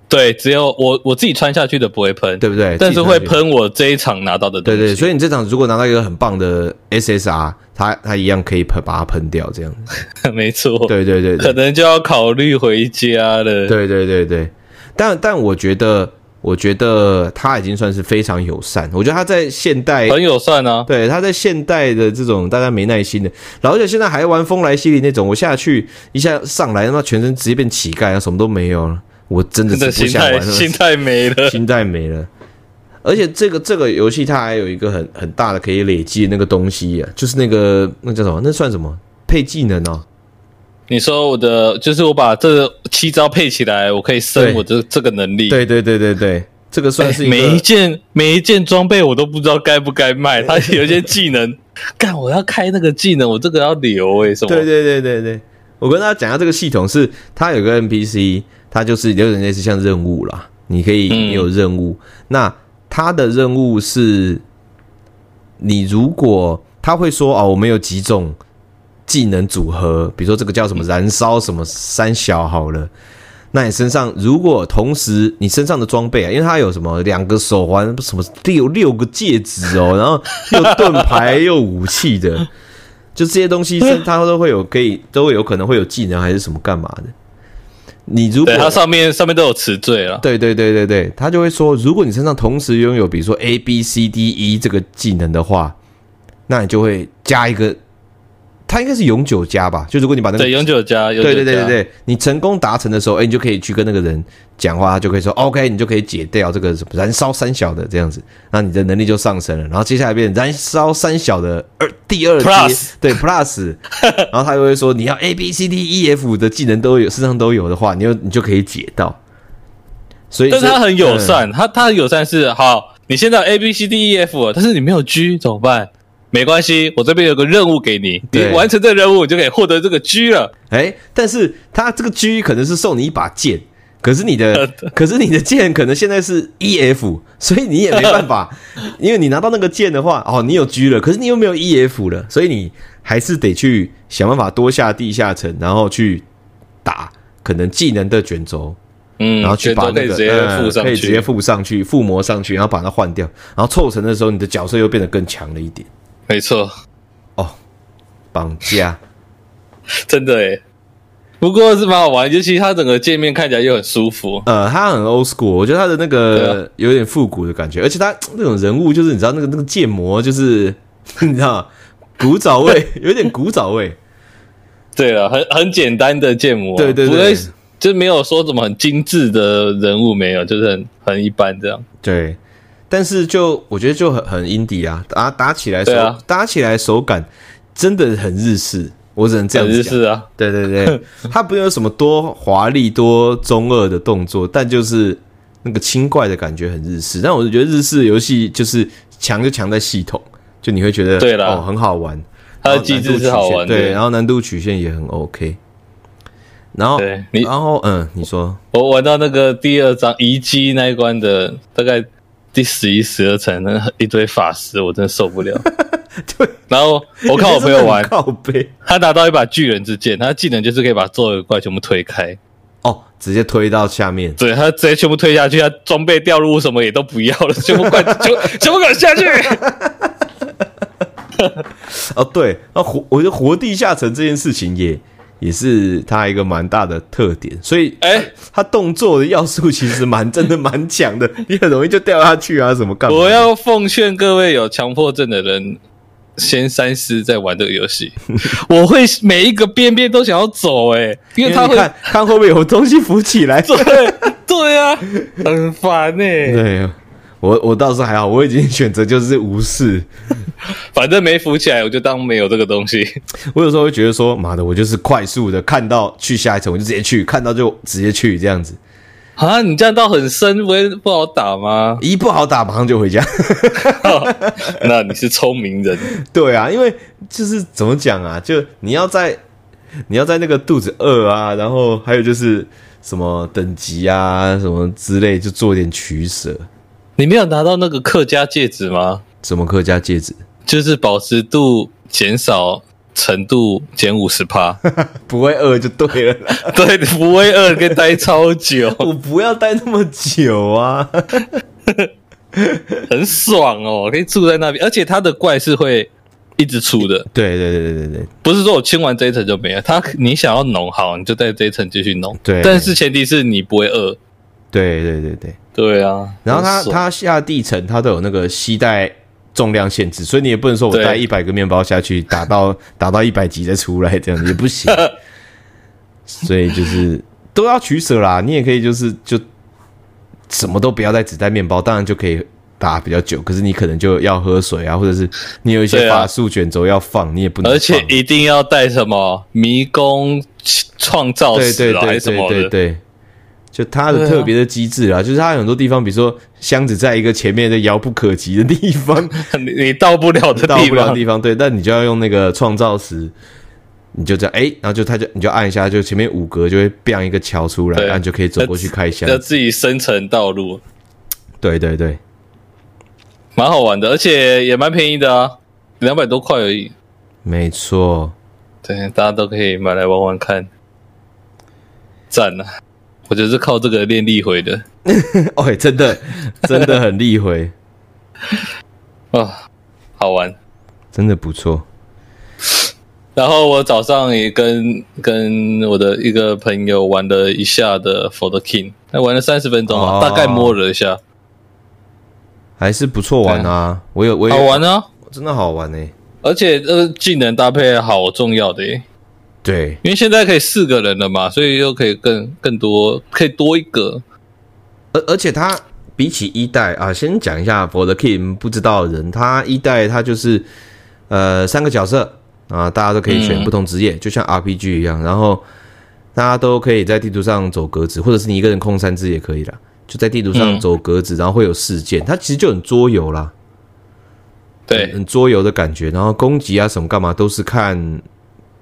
对，只有我我自己穿下去的不会喷，对不对？但是会喷我这一场拿到的东西。对对，所以你这场如果拿到一个很棒的 SSR，它它一样可以喷，把它喷掉，这样。没错。对对对，可能就要考虑回家了。对对对对，但但我觉得，我觉得他已经算是非常友善。我觉得他在现代很友善啊。对，他在现代的这种大家没耐心的，然后而且现在还玩风来西里那种，我下去一下上来，他妈全身直接变乞丐啊，什么都没有了。我真的是不想玩了，心态没了，心态没了。而且这个这个游戏它还有一个很很大的可以累积的那个东西啊，就是那个那叫什么？那算什么？配技能哦。你说我的就是我把这七招配起来，我可以升我这这个能力。对对对对对，这个算是每一件每一件装备我都不知道该不该卖。它有一些技能，干我要开那个技能，我这个要留哎、欸，什么？对对对对对，我跟大家讲一下这个系统是它有个 NPC。它就是有点类似像任务啦，你可以你有任务。嗯、那它的任务是，你如果他会说哦，我们有几种技能组合，比如说这个叫什么燃烧什么三小好了。那你身上如果同时你身上的装备啊，因为它有什么两个手环，什么六六个戒指哦，然后又盾牌又武器的，就这些东西，它都会有可以都会有可能会有技能还是什么干嘛的。你如果它上面上面都有词缀了，对对对对对，他就会说，如果你身上同时拥有比如说 A B C D E 这个技能的话，那你就会加一个。它应该是永久加吧？就如果你把那个对永久加，对对对对对，你成功达成的时候，哎、欸，你就可以去跟那个人讲话，他就可以说 OK，你就可以解掉这个什么燃烧三小的这样子，那你的能力就上升了。然后接下来变燃烧三小的二第二阶，Plus 对 Plus，然后他又会说你要 A B C D E F 的技能都有，身上都有的话，你就你就可以解到。所以，但是他很友善，嗯、他他很友善是好，你现在有 A B C D E F，但是你没有 G 怎么办？没关系，我这边有个任务给你，你完成这个任务，你就可以获得这个 G 了。哎，但是他这个 G 可能是送你一把剑，可是你的，可是你的剑可能现在是 EF，所以你也没办法，因为你拿到那个剑的话，哦，你有 G 了，可是你又没有 EF 了，所以你还是得去想办法多下地下城，然后去打可能技能的卷轴，嗯，然后去把那个可以直接附上去，附魔上去，然后把它换掉，然后凑成的时候，你的角色又变得更强了一点。没错，哦，绑架，真的诶，不过是蛮好玩，尤其它整个界面看起来又很舒服。呃，它很 old school，我觉得它的那个有点复古的感觉，啊、而且它那种人物就是你知道那个那个建模就是 你知道古早味，有点古早味。对了，很很简单的建模，对对对，对，就没有说什么很精致的人物，没有，就是很很一般这样。对。但是就我觉得就很很 indie 啊，打打起来手、啊、打起来手感真的很日式，我只能这样讲。日式啊，对对对，它不用什么多华丽多中二的动作，但就是那个轻快的感觉很日式。但我就觉得日式游戏就是强就强在系统，就你会觉得对啦哦很好玩，它的机制是好玩的，对，然后难度曲线也很 OK。然后对你然后嗯，你说我玩到那个第二章遗迹那一关的大概。第十一、十二层那一堆法师，我真的受不了。对，然后我看我朋友玩，靠背，他拿到一把巨人之剑，他的技能就是可以把所有的怪全部推开，哦，直接推到下面。对，他直接全部推下去，他装备掉入什么也都不要了，全部怪全全部给我下去。哦，对，那活，我觉得活地下城这件事情也。也是它一个蛮大的特点，所以哎，它动作的要素其实蛮真的蛮强的，你很容易就掉下去啊，什么干嘛？我要奉劝各位有强迫症的人，先三思再玩这个游戏。我会每一个边边都想要走，哎，因为他会看看会不会有东西浮起来。对对啊，很烦哎。对。我我倒是还好，我已经选择就是无视，反正没浮起来，我就当没有这个东西。我有时候会觉得说，妈的，我就是快速的看到去下一层，我就直接去，看到就直接去这样子。啊，你这样到很深，不会不好打吗？一不好打，马上就回家。哦、那你是聪明人。对啊，因为就是怎么讲啊，就你要在你要在那个肚子饿啊，然后还有就是什么等级啊，什么之类，就做点取舍。你没有拿到那个客家戒指吗？什么客家戒指？就是保湿度减少。程度减五十趴，不会饿就对了。对，不会饿，可以待超久。我不要待那么久啊，很爽哦，可以住在那边，而且它的怪是会一直出的。对对对对对对，不是说我清完这一层就没了，它你想要弄好，你就在这一层继续弄。对，但是前提是你不会饿。对对对对对啊，然后它它下地层它都有那个携带。重量限制，所以你也不能说我带一百个面包下去打到 打到一百级再出来，这样也不行。所以就是都要取舍啦。你也可以就是就什么都不要带，只带面包，当然就可以打比较久。可是你可能就要喝水啊，或者是你有一些法术卷轴要放，你也不能。而且一定要带什么迷宫创造石啊，还是什么的。对对对对就它的特别的机制啊，就是它有很多地方，比如说箱子在一个前面的遥不可及的地方，你你到不了的地方，到不了的地方，对，但你就要用那个创造石，你就这样，哎、欸，然后就它就你就按一下，就前面五格就会变一个桥出来，按就可以走过去开箱，要自己生成道路，对对对，蛮好玩的，而且也蛮便宜的啊，两百多块而已，没错，对，大家都可以买来玩玩看，赞啊！我觉得是靠这个练力回的，哦，真的，真的很力回，啊，好玩，真的不错。然后我早上也跟跟我的一个朋友玩了一下的 For the King，那玩了三十分钟啊，哦、大概摸了一下，还是不错玩啊。我有，我有，好玩啊，真的好玩呢、欸。而且这个技能搭配好重要的耶。对，因为现在可以四个人了嘛，所以又可以更更多，可以多一个。而而且它比起一代啊，先讲一下 For the King 不知道的人，他一代他就是呃三个角色啊，大家都可以选不同职业，嗯、就像 RPG 一样，然后大家都可以在地图上走格子，或者是你一个人控三只也可以啦，就在地图上走格子，然后会有事件，它其实就很桌游啦，对，很桌游的感觉，然后攻击啊什么干嘛都是看。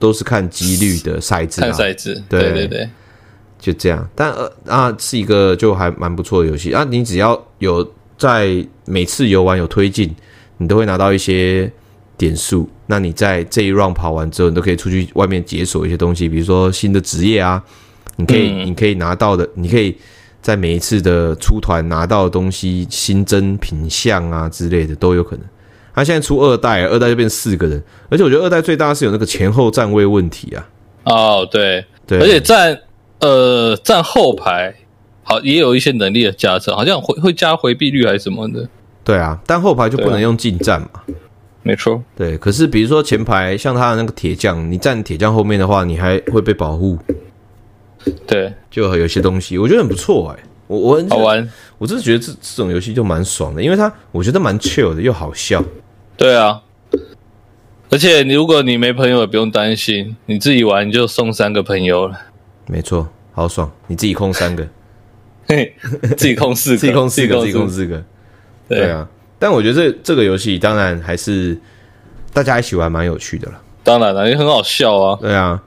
都是看几率的赛制，看赛制，对对对，就这样。但呃啊，是一个就还蛮不错的游戏啊。你只要有在每次游玩有推进，你都会拿到一些点数。那你在这一 round 跑完之后，你都可以出去外面解锁一些东西，比如说新的职业啊，你可以、嗯、你可以拿到的，你可以在每一次的出团拿到的东西，新增品相啊之类的都有可能。他现在出二代，二代就变四个人，而且我觉得二代最大是有那个前后站位问题啊。哦，对对，而且站呃站后排好也有一些能力的加成，好像会会加回避率还是什么的。对啊，但后排就不能用近战嘛。没错。对，可是比如说前排像他的那个铁匠，你站铁匠后面的话，你还会被保护。对，就有些东西我觉得很不错哎、欸，我我很好玩，我真的觉得这这种游戏就蛮爽的，因为它我觉得蛮 chill 的又好笑。对啊，而且你如果你没朋友也不用担心，你自己玩就送三个朋友了。没错，好爽！你自己控三个，嘿，自己控四个，自己控四个，自己控四个。对，对啊，但我觉得这这个游戏当然还是大家一起玩蛮有趣的了。当然了，也很好笑啊。对啊，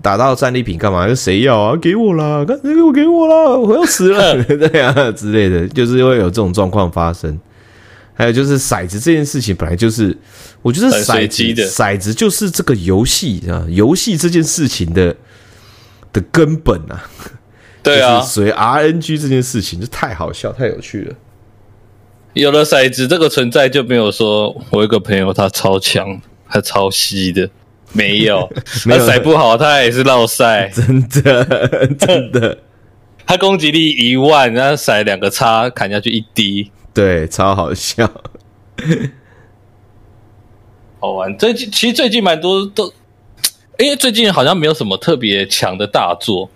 打到战利品干嘛？谁要啊？给我啦！赶紧给我，给我啦！我要死了！对啊，之类的，就是会有这种状况发生。还有就是骰子这件事情本来就是，我觉得骰子骰子就是这个游戏啊，游戏这件事情的的根本啊。对啊，所以 RNG 这件事情就太好笑，太有趣了。有了骰子这个存在，就没有说我一个朋友他超强，他超稀的，没有，他骰不好他也是落赛，真的真的。他攻击力一万，然后骰两个叉砍下去一滴。对，超好笑，好玩。最近其实最近蛮多都，因为最近好像没有什么特别强的大作，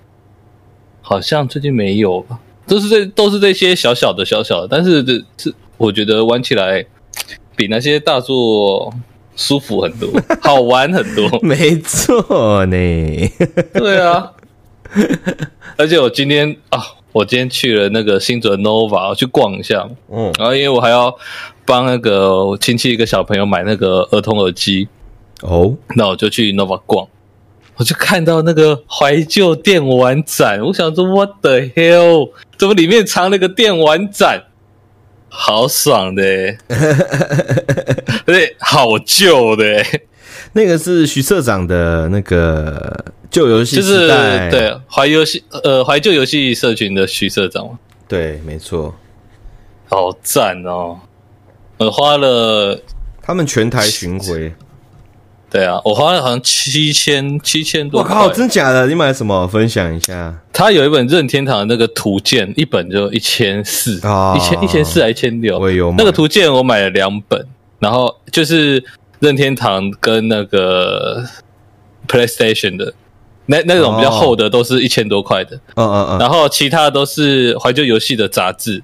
好像最近没有吧？都是这都是这些小小的小小的，但是这这我觉得玩起来比那些大作舒服很多，好玩很多。没错呢，对啊，而且我今天啊。我今天去了那个新竹 Nova 我去逛一下，嗯，然后因为我还要帮那个我亲戚一个小朋友买那个儿童耳机，哦，那我就去 Nova 逛，我就看到那个怀旧电玩展，我想说 What the hell？怎么里面藏了个电玩展？好爽的，对，好旧的，那个是徐社长的那个旧游戏，就是对怀游戏呃怀旧游戏社群的徐社长，对，没错，好赞哦！我花了他们全台巡回。对啊，我花了好像七千七千多。我靠，真假的？你买了什么？分享一下。他有一本任天堂的那个图鉴，一本就一千四，一千一千四还一千六。我也有买那个图鉴，我买了两本，然后就是任天堂跟那个 PlayStation 的那那种比较厚的，都是一千多块的。嗯嗯嗯。然后其他的都是怀旧游戏的杂志，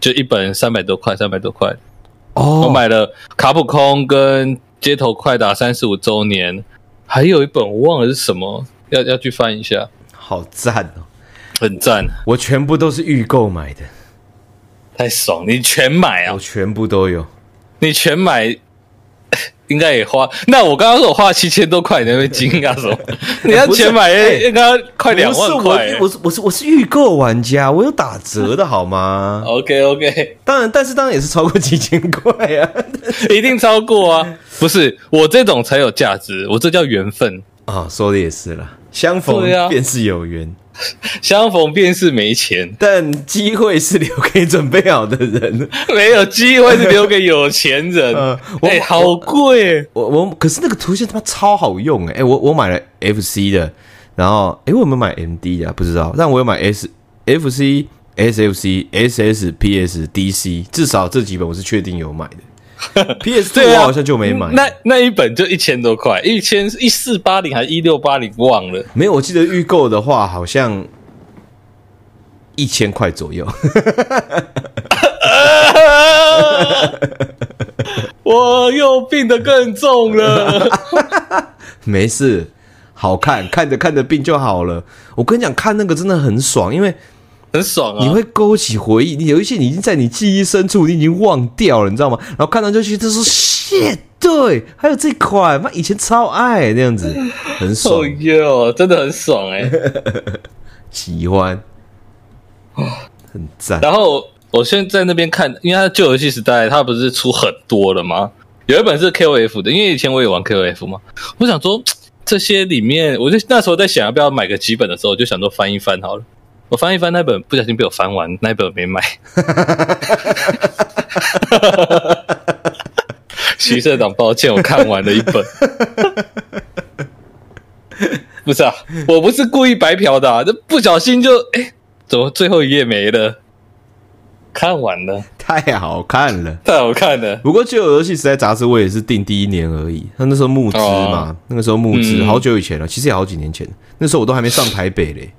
就一本三百多块，三百多块。哦。我买了卡普空跟。街头快打三十五周年，还有一本我忘了是什么，要要去翻一下。好赞哦，很赞！我全部都是预购买的，太爽！你全买啊？我全部都有，你全买。应该也花，那我刚刚说我花了七千多块，你那边惊讶什么？你要钱买应该快两万块。我是我是我是预购玩家，我有打折的 好吗？OK OK，当然，但是当然也是超过几千块啊，一定超过啊！不是我这种才有价值，我这叫缘分啊。说的也是啦，相逢便是有缘。相逢便是没钱，但机会是留给准备好的人。没有机会是留给有钱人。哎、呃欸，好贵！我我可是那个图线他妈超好用哎、欸！我我买了 FC 的，然后哎、欸，我有没有买 MD 啊？不知道，但我有买 S FC、SFC、SS、PS、DC，至少这几本我是确定有买的。PS 对我好像就没买，那那一本就一千多块，一千一四八零还是一六八零，忘了。没有，我记得预购的话好像一千块左右。我又病得更重了。没事，好看，看着看着病就好了。我跟你讲，看那个真的很爽，因为。很爽啊！你会勾起回忆，你有一些你已经在你记忆深处，你已经忘掉了，你知道吗？然后看到就去，他说，shit，对，还有这款，妈以前超爱那样子，很爽哟，真的很爽哎，喜欢，很赞。然后我现在在那边看，因为它旧游戏时代，它不是出很多了吗？有一本是 KOF 的，因为以前我也玩 KOF 嘛，我想说这些里面，我就那时候在想要不要买个几本的时候，我就想说翻一翻好了。我翻一翻那本，不小心被我翻完，那本没买。徐社长，抱歉，我看完了一本。不是啊，我不是故意白嫖的，啊，这不小心就哎，欸，怎么最后一页没了？看完了，太好看了，太好看了。不过旧游戏时代杂志我也是订第一年而已，他那时候募资嘛，哦，那个时候募资，嗯，好久以前了，其实也好几年前，那时候我都还没上台北嘞。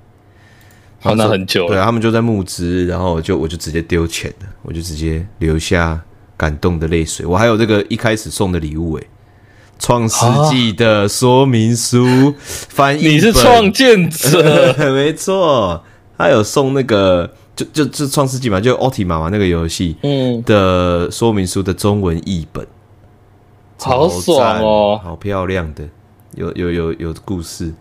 好，那很久了。对啊，他们就在募资，然后我就我就直接丢钱了，我就直接流下感动的泪水。我还有这个一开始送的礼物，诶，创世纪的说明书翻译，你是创建者，没错。他有送那个，就就就创世纪嘛，就奥提玛嘛那个游戏，嗯，的说明书的中文译本，好爽哦，好漂亮的，有有有有故事。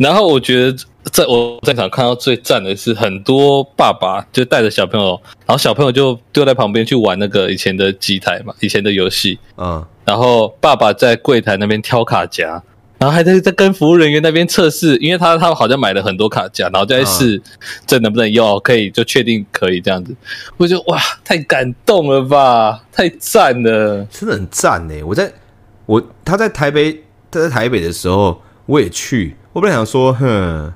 然后我觉得，在我在场看到最赞的是，很多爸爸就带着小朋友，然后小朋友就丢在旁边去玩那个以前的机台嘛，以前的游戏。嗯。然后爸爸在柜台那边挑卡夹，然后还在在跟服务人员那边测试，因为他他好像买了很多卡夹，然后在试这能不能用，可以就确定可以这样子。我就哇，太感动了吧，太赞了，真的很赞诶！我在我他在台北，他在台北的时候，我也去。我本来想说，哼，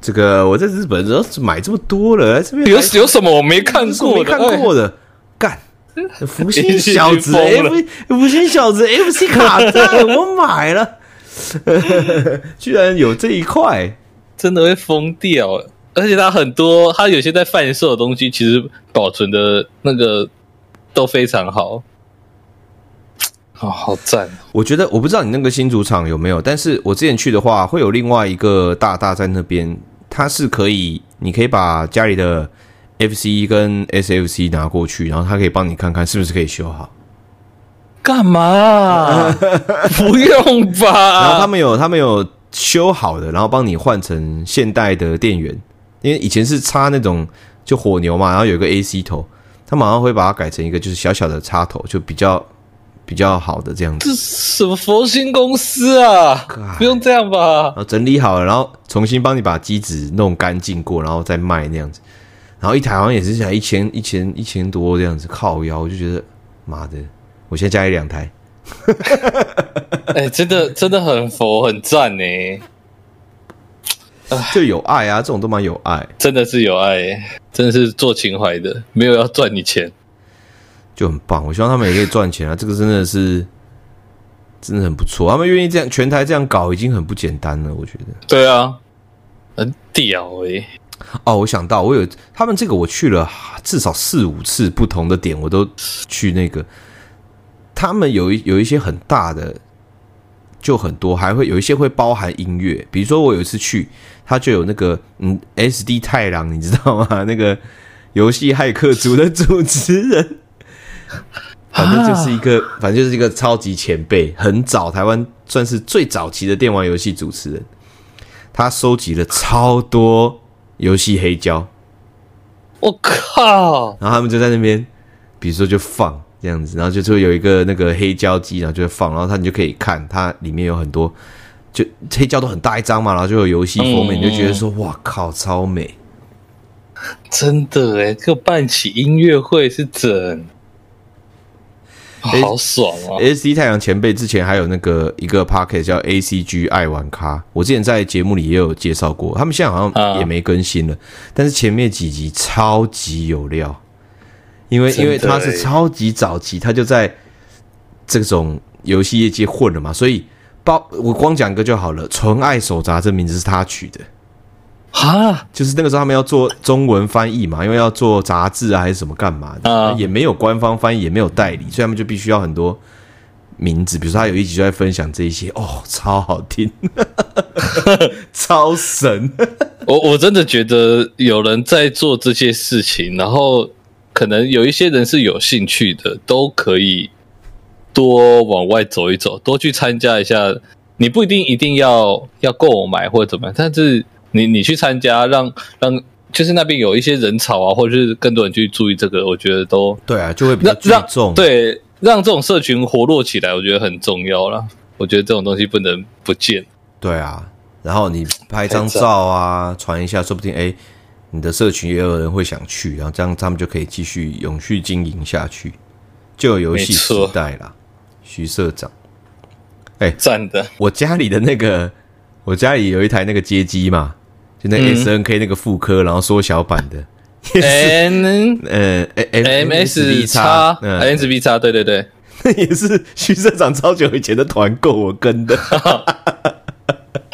这个我在日本然后买这么多了，这边有有什么我没看过、没看过的？干，福星小子，F 福星小子，FC 卡带 我买了，居然有这一块，真的会疯掉！而且它很多，它有些在贩售的东西，其实保存的那个都非常好。哦，好赞！我觉得我不知道你那个新主场有没有，但是我之前去的话，会有另外一个大大在那边，它是可以，你可以把家里的 FC 跟 SFC 拿过去，然后他可以帮你看看是不是可以修好。干嘛、啊？不用吧。然后他们有他们有修好的，然后帮你换成现代的电源，因为以前是插那种就火牛嘛，然后有一个 AC 头，他马上会把它改成一个就是小小的插头，就比较比较好的这样子。这什么佛心公司啊不用这样吧？然后整理好了，然后重新帮你把机子弄干净过，然后再卖那样子。然后一台好像也是才一千一千一千多这样子，靠腰，我就觉得妈的。我现在家里两台，哎、欸，真的真的很佛很赞呢，就有爱啊，这种都蛮有爱，真的是有爱，真的是做情怀的，没有要赚你钱，就很棒。我希望他们也可以赚钱啊，这个真的是真的很不错，他们愿意这样全台这样搞，已经很不简单了，我觉得。对啊，很屌诶、欸。哦，我想到我有他们这个，我去了至少四五次不同的点，我都去那个。他们有一有一些很大的，就很多，还会有一些会包含音乐。比如说我有一次去，他就有那个嗯，SD 太郎，你知道吗？那个游戏骇客族的主持人，反正就是一个，反正就是一个超级前辈，很早台湾算是最早期的电玩游戏主持人。他收集了超多游戏黑胶，我靠！然后他们就在那边，比如说就放。这样子，然后就会有一个那个黑胶机，然后就会放，然后他你就可以看，它里面有很多，就黑胶都很大一张嘛，然后就有游戏封面，嗯、你就觉得说哇靠，超美，真的哎，这个办起音乐会是真，好爽啊，SC 太阳前辈之前还有那个一个 pocket 叫 ACG 爱玩咖，我之前在节目里也有介绍过，他们现在好像也没更新了，啊、但是前面几集超级有料。因为因为他是超级早期，他就在这种游戏业界混了嘛，所以包我光讲一个就好了。纯爱手札这名字是他取的哈，就是那个时候他们要做中文翻译嘛，因为要做杂志啊还是什么干嘛的，啊、也没有官方翻译，也没有代理，所以他们就必须要很多名字。比如说他有一集就在分享这一些，哦，超好听，超神。我我真的觉得有人在做这些事情，然后。可能有一些人是有兴趣的，都可以多往外走一走，多去参加一下。你不一定一定要要购买或者怎么样，但是你你去参加，让让就是那边有一些人潮啊，或者是更多人去注意这个，我觉得都对啊，就会比较注重。对，让这种社群活络起来，我觉得很重要啦。我觉得这种东西不能不见。对啊，然后你拍张照啊，传一下，说不定哎。你的社群也有人会想去，然后这样他们就可以继续永续经营下去。旧游戏时代啦，徐社长，哎，赞的！我家里的那个，我家里有一台那个街机嘛，就那 SNK 那个复刻，然后缩小版的，N 呃 MSV 嗯。M S B 叉对对对，那也是徐社长超久以前的团购，我跟的。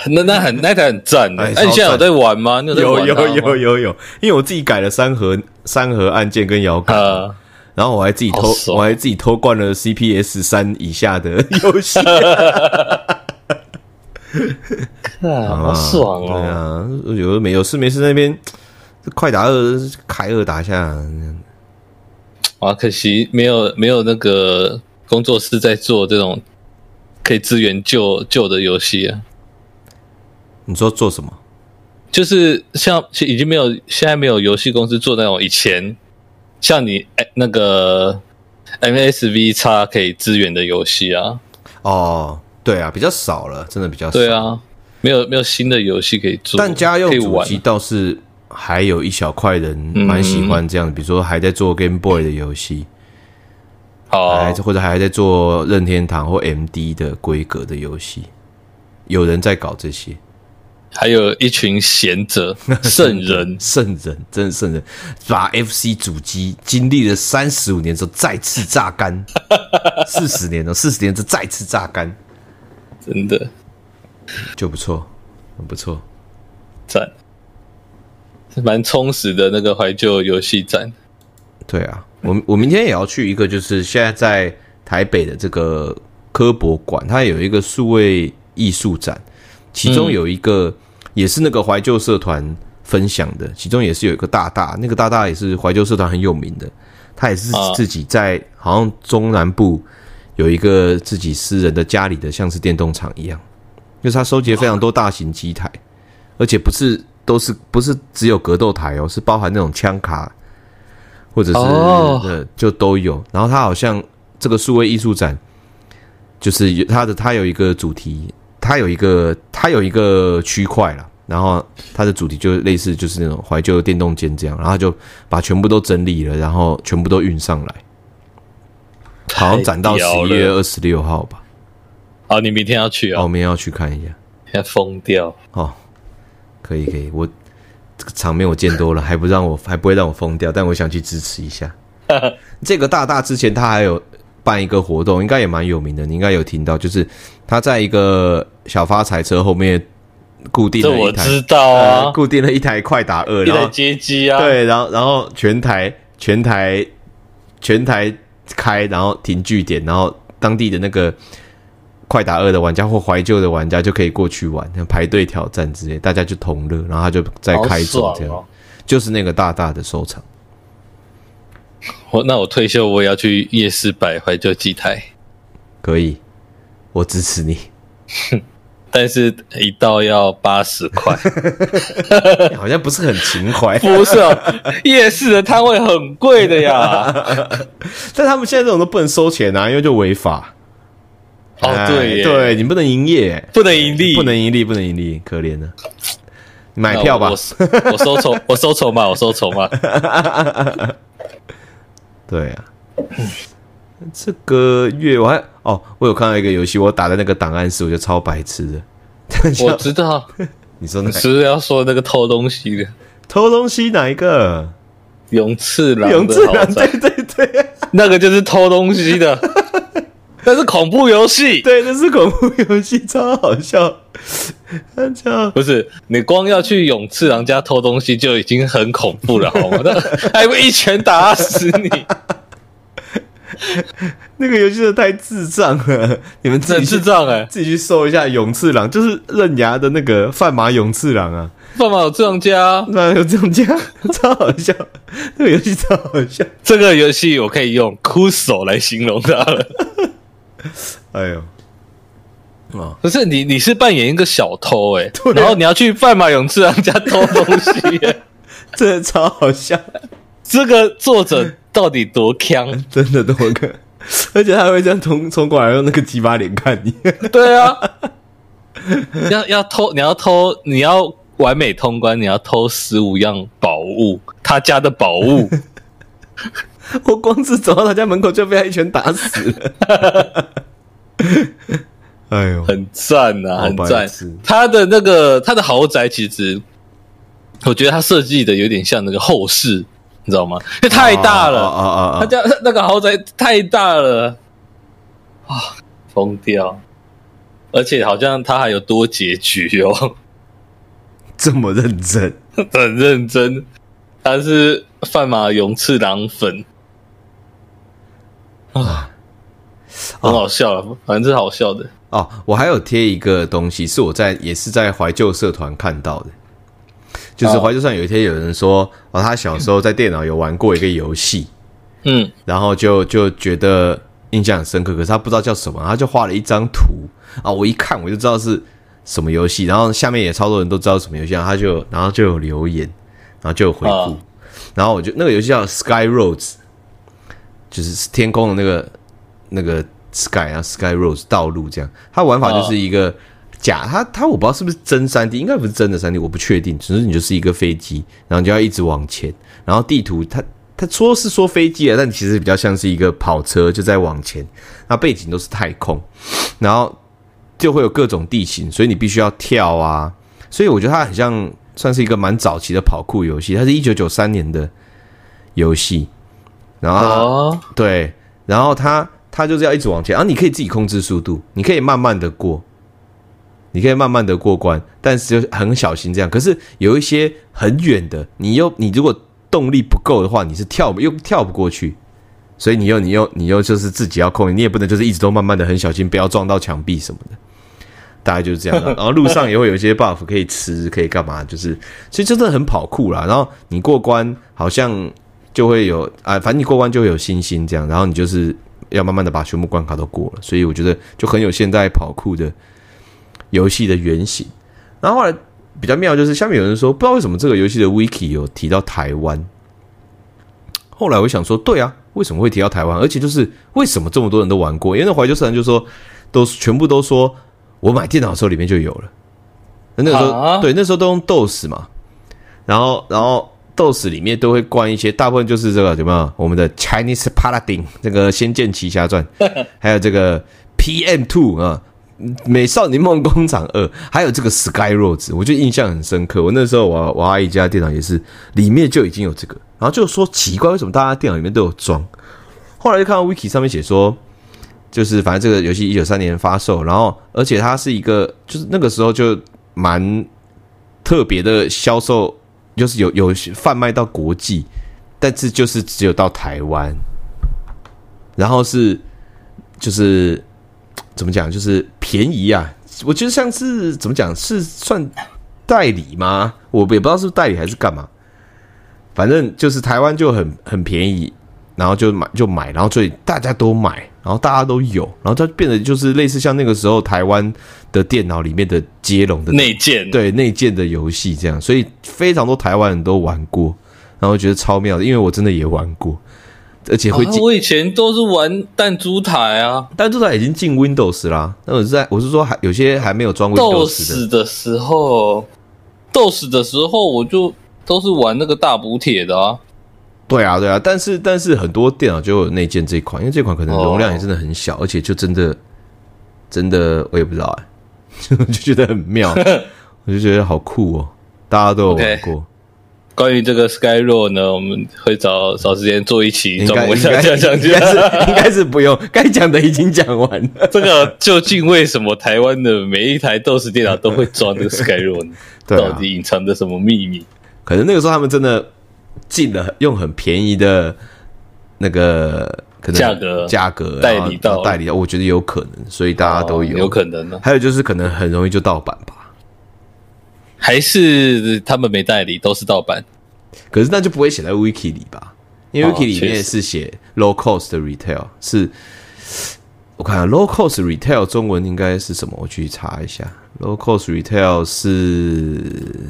那那很那台很赞的，哎，你现在有在玩吗？有有有有有有，因为我自己改了三核三核按键跟摇杆，然后我还自己偷我还自己偷灌了 CPS 三以下的游戏，好爽哦！对啊，有没有事没事那边快打二开二打一下，啊，可惜没有没有那个工作室在做这种可以支援旧旧的游戏啊。你说做什么？就是像已经没有，现在没有游戏公司做那种以前像你哎那个 MSV 叉可以支援的游戏啊。哦，对啊，比较少了，真的比较少。对啊，没有没有新的游戏可以做。但家用主机倒是还有一小块人蛮喜欢这样，嗯、比如说还在做 Game Boy 的游戏，哦，或者还在做任天堂或 MD 的规格的游戏，有人在搞这些。还有一群贤者、圣人、圣人，真的圣人，把 FC 主机经历了三十五年之后再次榨干，四十年了，四十年之后再次榨干，真的就不错，很不错，赞，是蛮充实的那个怀旧游戏展。对啊，我我明天也要去一个，就是现在在台北的这个科博馆，它有一个数位艺术展，其中有一个。也是那个怀旧社团分享的，其中也是有一个大大，那个大大也是怀旧社团很有名的，他也是自己在好像中南部有一个自己私人的家里的像是电动厂一样，就是他收集了非常多大型机台，而且不是都是不是只有格斗台哦，是包含那种枪卡或者是呃就都有，然后他好像这个数位艺术展就是他的他有一个主题，他有一个他有一个区块了。然后它的主题就类似就是那种怀旧电动间这样，然后就把全部都整理了，然后全部都运上来，好像展到十一月二十六号吧。好，你明天要去啊？我明天要去看一下。要疯掉哦！可以可以，我这个场面我见多了，还不让我还不会让我疯掉，但我想去支持一下。这个大大之前他还有办一个活动，应该也蛮有名的，你应该有听到，就是他在一个小发财车后面。固定了一台，这我知道啊，呃、固定了一台快打二，一台街机啊，对，然后然后全台全台全台开，然后停据点，然后当地的那个快打二的玩家或怀旧的玩家就可以过去玩，排队挑战之类，大家就同乐，然后他就再开走这样，哦、就是那个大大的收场。我那我退休我也要去夜市摆怀旧机台，可以，我支持你。但是一道要八十块，好像不是很情怀。不是哦，夜市的摊位很贵的呀。但他们现在这种都不能收钱啊，因为就违法。哦，对，对你不能营业，不能盈利，不能盈利，不能盈利，可怜的。买票吧，我收筹，我收筹码，我收筹码。对啊，这个月我还。哦，我有看到一个游戏，我打的那个档案室，我就超白痴的。我知道，你说那是不是要说那个偷东西的？偷东西哪一个？勇次郎，勇次郎，对对对，那个就是偷东西的。那是恐怖游戏，对，那是恐怖游戏，超好笑。他叫不是你光要去勇次郎家偷东西就已经很恐怖了，好吗？那还会一拳打死你？那个游戏真的太智障了，你们自己智障哎、欸，自己去搜一下勇次郎，就是刃牙的那个范马勇次郎啊，范马有这样加，范马有这样家，超好笑，那个游戏超好笑。这个游戏我可以用哭手来形容它了。哎呦，哦，可是你你是扮演一个小偷哎、欸，然后你要去贩马勇次郎家偷东西、欸，真的超好笑。这个作者。到底多强？真的多坑！而且他还会这样从从过来，用那个鸡巴脸看你。对啊，要要偷，你要偷，你要完美通关，你要偷十五样宝物，他家的宝物。我光是走到他家门口就被他一拳打死了。哎呦，很赞啊，很赞！他的那个他的豪宅，其实我觉得他设计的有点像那个后世。你知道吗？这太大了啊啊啊！他家那个豪宅太大了啊，疯掉！而且好像他还有多结局哦，这么认真，很认真。他是范马勇次郎粉啊，很好笑了，反正是好笑的哦。我还有贴一个东西，是我在也是在怀旧社团看到的。就是怀旧上有一天有人说，哦，他小时候在电脑有玩过一个游戏，嗯，然后就就觉得印象很深刻，可是他不知道叫什么，他就画了一张图。啊，我一看我就知道是什么游戏，然后下面也超多人都知道什么游戏，然后他就然后就有留言，然后就有回复，然后我就那个游戏叫 Sky Roads，就是天空的那个那个 Sky 啊，Sky Roads 道路这样，它玩法就是一个。假他他我不知道是不是真三 D，应该不是真的三 D，我不确定。只是你就是一个飞机，然后你就要一直往前，然后地图它它说是说飞机啊，但其实比较像是一个跑车就在往前，那背景都是太空，然后就会有各种地形，所以你必须要跳啊。所以我觉得它很像算是一个蛮早期的跑酷游戏，它是一九九三年的游戏，然后、哦、对，然后它它就是要一直往前，然后你可以自己控制速度，你可以慢慢的过。你可以慢慢的过关，但是就很小心这样。可是有一些很远的，你又你如果动力不够的话，你是跳又跳不过去，所以你又你又你又就是自己要控，你也不能就是一直都慢慢的很小心，不要撞到墙壁什么的。大概就是这样。然后路上也会有一些 buff 可以吃，可以干嘛？就是其实真的很跑酷啦。然后你过关好像就会有啊，反正你过关就会有星星这样。然后你就是要慢慢的把全部关卡都过了，所以我觉得就很有现代跑酷的游戏的原型。然后后来比较妙就是下面有人说不知道为什么这个游戏的 wiki 有提到台湾。后来我想说，对啊，为什么会提到台湾？而且就是为什么这么多人都玩过？因为那怀旧社团就说，都全部都说我买电脑的时候里面就有了。那个时候，啊、对，那时候都用 DOS 嘛，然后然后 DOS 里面都会灌一些，大部分就是这个有没有？我们的 Chinese Paladin 这个《仙剑奇侠传》，还有这个 PM Two 啊。美少女梦工厂二，还有这个 Skyroads，我就印象很深刻。我那时候我我阿姨家电脑也是里面就已经有这个，然后就说奇怪，为什么大家电脑里面都有装？后来就看到 Wiki 上面写说，就是反正这个游戏一九三年发售，然后而且它是一个，就是那个时候就蛮特别的销售，就是有有贩卖到国际，但是就是只有到台湾，然后是就是。怎么讲？就是便宜啊！我觉得像是怎么讲，是算代理吗？我也不知道是代理还是干嘛。反正就是台湾就很很便宜，然后就买就买，然后所以大家都买，然后大家都有，然后它变得就是类似像那个时候台湾的电脑里面的接龙的内建，对内建的游戏这样，所以非常多台湾人都玩过，然后觉得超妙的，因为我真的也玩过。而且会进、啊，我以前都是玩弹珠台啊，弹珠台已经进 Windows 啦。那我是在我是说还有些还没有装 Windows 的时候，DOS 的时候我就都是玩那个大补铁的啊。对啊，对啊，但是但是很多电脑就有内建这一款，因为这款可能容量也真的很小，哦、而且就真的真的我也不知道哎、欸，就觉得很妙，我就觉得好酷哦，大家都有玩过。Okay. 关于这个 Skyroad 呢，我们会找找时间做一期专门讲讲讲。应该是应该是不用，该讲的已经讲完了。这个究竟为什么台湾的每一台 DOS 电脑都会装这个 Skyroad 呢？对啊、到底隐藏着什么秘密？可能那个时候他们真的进了，用很便宜的那个可能价格价格代理到代理到，我觉得有可能，所以大家都有、哦、有可能呢。还有就是可能很容易就盗版吧。还是他们没代理，都是盗版。可是那就不会写在 Wiki 里吧？因为 Wiki 里面是写 low cost retail，是，我看 low cost retail 中文应该是什么？我去查一下，low cost retail 是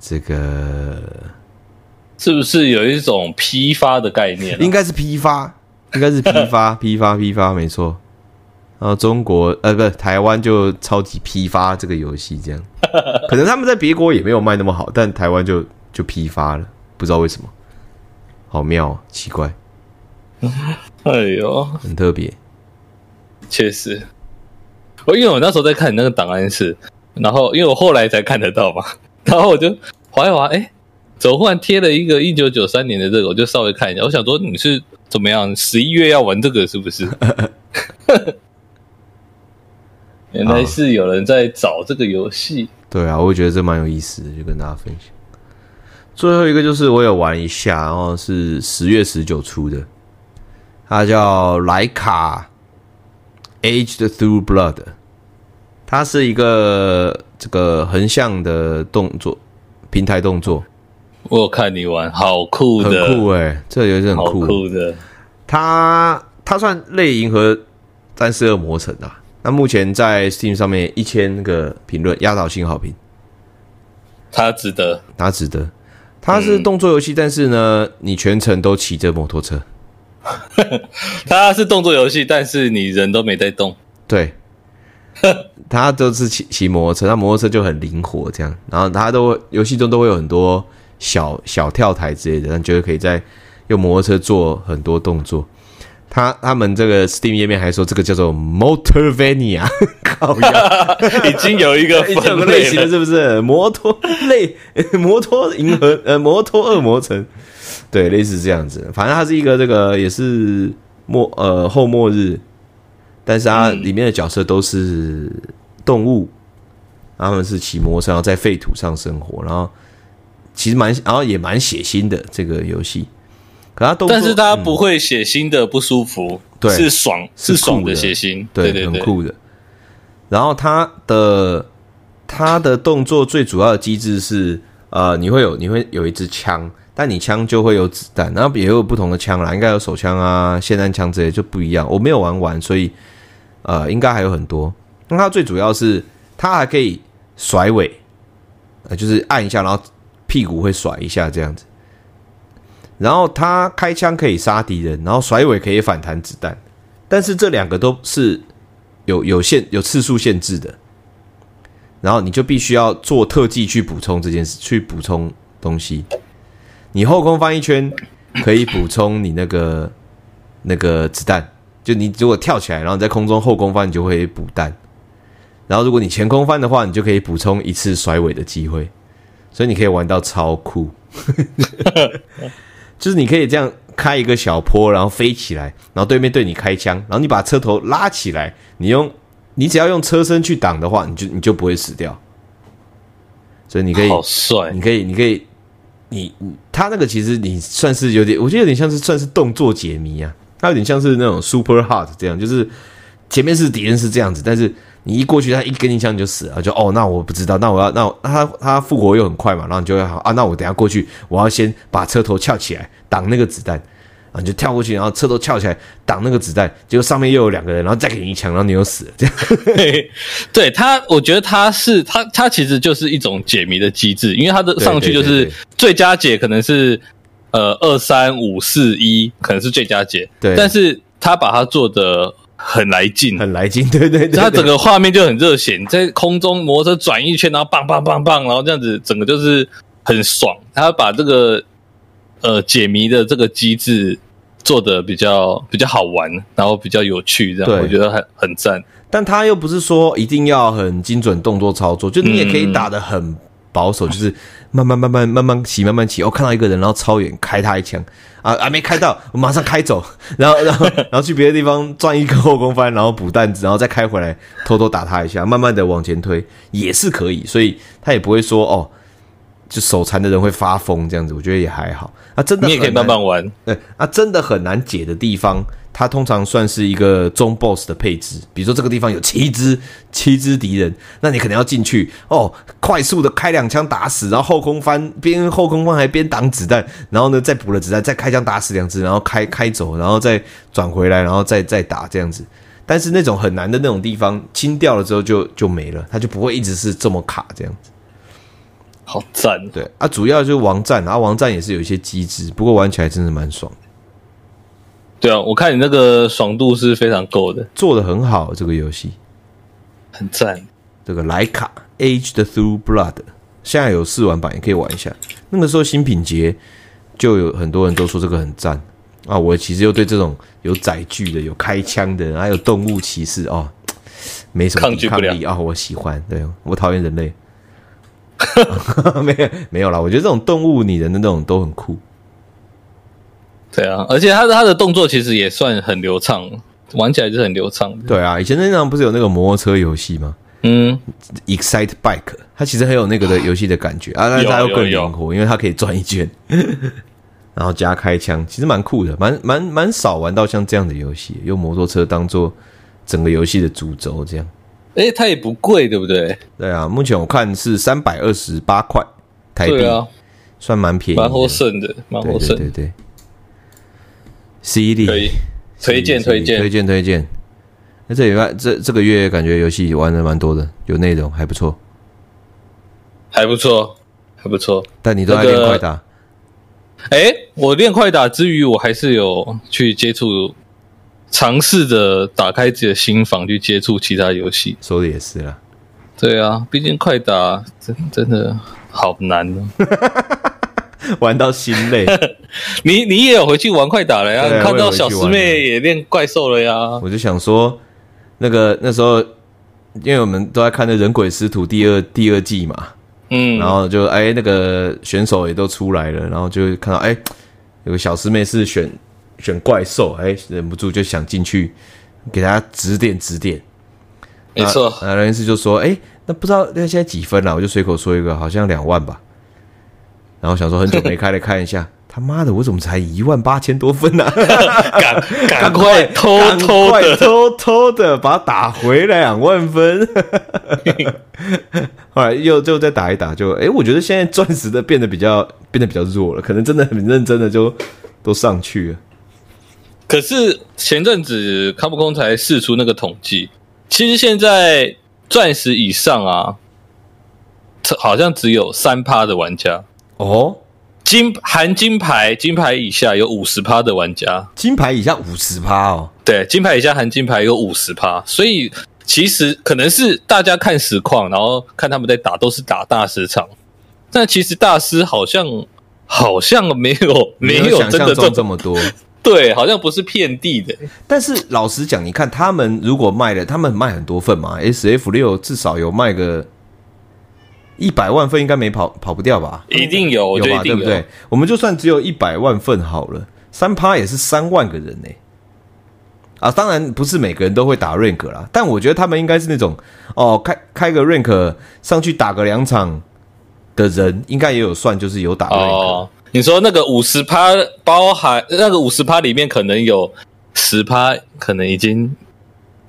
这个是不是有一种批发的概念啊？应该是批发，应该是批发，批发，批发，没错。然后中国呃，不是台湾就超级批发这个游戏，这样。可能他们在别国也没有卖那么好，但台湾就就批发了，不知道为什么，好妙，奇怪，哎呦，很特别，确实，我因为我那时候在看你那个档案室，然后因为我后来才看得到嘛，然后我就划一划，哎，怎么忽然贴了一个一九九三年的这个，我就稍微看一下，我想说你是怎么样，十一月要玩这个是不是？原来是有人在找这个游戏，对啊，我觉得这蛮有意思的，就跟大家分享。最后一个就是我有玩一下，然后是十月十九出的，它叫莱卡 Aged Through Blood，它是一个这个横向的动作平台动作。我有看你玩，好酷的，很酷哎、欸，这个游戏很酷，酷的。它它算类银河战士恶魔城啊。那目前在 Steam 上面一千个评论，压倒性好评。它值得，它值得。它是动作游戏，嗯、但是呢，你全程都骑着摩托车。它是动作游戏，但是你人都没在动。对，它都是骑骑摩托车，那摩托车就很灵活，这样。然后它都游戏中都会有很多小小跳台之类的，但就是可以在用摩托车做很多动作。他他们这个 Steam 页面还说这个叫做 Motorvania，靠呀，已经有一个 分类型了，是不是？摩托类摩托银河呃摩托恶魔城，对，类似这样子。反正它是一个这个也是末呃后末日，但是它里面的角色都是动物，他们是骑摩托车，然后在废土上生活，然后其实蛮然后也蛮血腥的这个游戏。可他动作，但是他不会血腥的不舒服，对、嗯，是爽是爽的血腥，对对对，很酷的。然后他的他的动作最主要的机制是，呃，你会有你会有一支枪，但你枪就会有子弹，然后也有不同的枪啦，应该有手枪啊、霰弹枪之类就不一样。我没有玩完，所以呃，应该还有很多。那它最主要是它还可以甩尾，呃，就是按一下，然后屁股会甩一下这样子。然后他开枪可以杀敌人，然后甩尾可以反弹子弹，但是这两个都是有有限、有次数限制的。然后你就必须要做特技去补充这件事，去补充东西。你后空翻一圈可以补充你那个那个子弹，就你如果跳起来，然后在空中后空翻，你就会补弹。然后如果你前空翻的话，你就可以补充一次甩尾的机会，所以你可以玩到超酷。就是你可以这样开一个小坡，然后飞起来，然后对面对你开枪，然后你把车头拉起来，你用你只要用车身去挡的话，你就你就不会死掉。所以你可以，好帅！你可以，你可以，你他那个其实你算是有点，我觉得有点像是算是动作解谜啊，他有点像是那种 Super Hard 这样，就是前面是敌人是这样子，但是。你一过去，他一跟你枪你就死了，就哦，那我不知道，那我要那我他他复活又很快嘛，然后你就会好啊，那我等下过去，我要先把车头翘起来挡那个子弹啊，你就跳过去，然后车头翘起来挡那个子弹，结果上面又有两个人，然后再给你一枪，然后你又死了，这样。对，对他，我觉得他是他他其实就是一种解谜的机制，因为他的上去就是最佳解可能是呃二三五四一，可能是最佳解，对，但是他把它做的。很来劲，很来劲，对 对对，对，它整个画面就很热血，在空中摩托车转一圈，然后棒棒棒棒，然后这样子，整个就是很爽。他把这个呃解谜的这个机制做的比较比较好玩，然后比较有趣，这样我觉得很很赞。但他又不是说一定要很精准动作操作，就你也可以打的很保守，嗯、就是慢慢慢慢慢慢骑，慢慢骑。我、哦、看到一个人，然后超远开他一枪。啊，还没开到，我马上开走，然后，然后，然后去别的地方转一个后空翻，然后补弹子，然后再开回来，偷偷打他一下，慢慢的往前推也是可以，所以他也不会说哦，就手残的人会发疯这样子，我觉得也还好。啊，真的你也可以慢慢玩，对，啊，真的很难解的地方。它通常算是一个中 boss 的配置，比如说这个地方有七只七只敌人，那你可能要进去哦，快速的开两枪打死，然后后空翻边后空翻还边挡子弹，然后呢再补了子弹，再开枪打死两只，然后开开走，然后再转回来，然后再再打这样子。但是那种很难的那种地方清掉了之后就就没了，它就不会一直是这么卡这样子。好赞，对啊，主要就是王战，然后王战也是有一些机制，不过玩起来真的蛮爽。对啊，我看你那个爽度是非常够的，做的很好，这个游戏很赞。这个莱卡《Aged Through Blood》现在有试玩版，也可以玩一下。那个时候新品节就有很多人都说这个很赞啊。我其实又对这种有载具的、有开枪的，还有动物骑士哦，没什么抗拒不了啊。我喜欢，对，我讨厌人类，没有没有啦。我觉得这种动物拟人的那种都很酷。对啊，而且他的他的动作其实也算很流畅，玩起来就是很流畅。对啊，以前那场不是有那个摩托车游戏吗？嗯，Excite Bike，它其实很有那个的游戏的感觉啊，但是它又更灵活，因为它可以转一圈，然后加开枪，其实蛮酷的，蛮蛮蛮少玩到像这样的游戏，用摩托车当做整个游戏的主轴这样。哎，它也不贵，对不对？对啊，目前我看是三百二十八块台币，啊、算蛮便宜的，蛮获胜的，蛮获胜，对对对。CD 可以推荐推荐推荐推荐。那这礼拜这这个月感觉游戏玩的蛮多的，有内容还不错，还不错，还不错。但你都在练快打？哎、那个，我练快打之余，我还是有去接触，尝试着打开自己的心房去接触其他游戏。说的也是啦。对啊，毕竟快打真真的好难哦。玩到心累，你你也有回去玩快打了呀？啊、看到小师妹也练怪兽了呀？我就想说，那个那时候，因为我们都在看那《人鬼师徒》第二第二季嘛，嗯，然后就哎，那个选手也都出来了，然后就看到哎，有个小师妹是选选怪兽，哎，忍不住就想进去给他指点指点。没错，那人事就说，哎，那不知道那现在几分了？我就随口说一个，好像两万吧。然后想说很久没开了看一下，他妈的，我怎么才一万八千多分呢、啊？赶 赶快偷偷的偷偷的把它打回来两万分。后来又就再打一打，就哎、欸，我觉得现在钻石的变得比较变得比较弱了，可能真的很认真的就都上去了。可是前阵子卡普空才试出那个统计，其实现在钻石以上啊，好像只有三趴的玩家。哦。金含金牌，金牌以下有五十趴的玩家。金牌以下五十趴哦，对，金牌以下含金牌有五十趴，所以其实可能是大家看实况，然后看他们在打，都是打大师场，但其实大师好像好像没有没有真的赚这么多，对，好像不是遍地的。但是老实讲，你看他们如果卖了，他们卖很多份嘛，SF 六至少有卖个。一百万份应该没跑跑不掉吧？一定有，有吧？对不对？我们就算只有一百万份好了，三趴也是三万个人呢。啊，当然不是每个人都会打 rank 啦，但我觉得他们应该是那种哦，开开个 rank 上去打个两场的人，应该也有算，就是有打 rank。哦，你说那个五十趴包含那个五十趴里面可能有十趴，可能已经。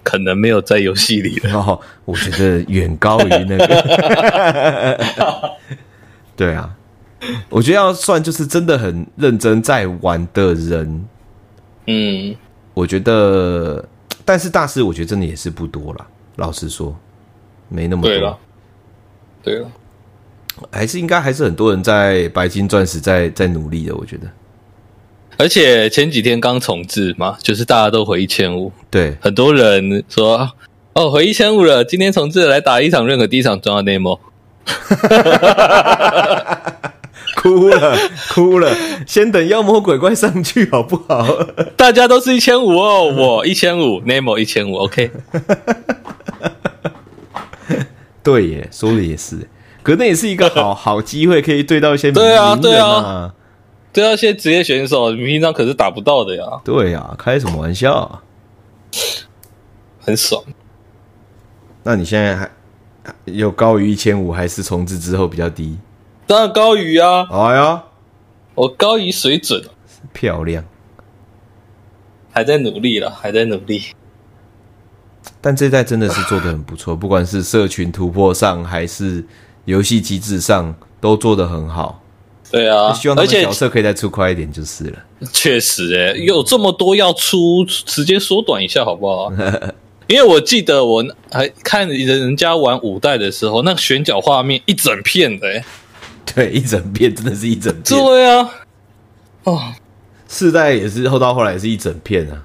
可能没有在游戏里了，哦，我觉得远高于那个。对啊，我觉得要算就是真的很认真在玩的人，嗯，我觉得，但是大师我觉得真的也是不多了，老实说，没那么多。对了，对了，还是应该还是很多人在白金钻石在在努力的，我觉得。而且前几天刚重置嘛，就是大家都回一千五，对，很多人说哦，回一千五了，今天重置来打一场，任何第一场装到 Nemo，哭了哭了，先等妖魔鬼怪上去好不好？大家都是一千五哦，我一千五，Nemo 一千五，OK。对耶，说的也是，可那也是一个好 好机会，可以对到一些名对啊，对啊。对啊，些职业选手，你平常可是打不到的呀。对呀，开什么玩笑啊？很爽。那你现在还有高于一千五，还是重置之后比较低？当然高于啊！哎呀，我高于水准，漂亮。还在努力了，还在努力。但这代真的是做的很不错，不管是社群突破上，还是游戏机制上，都做得很好。对啊，希望他们角色可以再出快一点就是了。确实、欸，诶有这么多要出，时间缩短一下好不好？因为我记得我还看人家玩五代的时候，那个选角画面一整片的、欸，对，一整片真的是一整片。对啊，哦，四代也是后到后来也是一整片啊。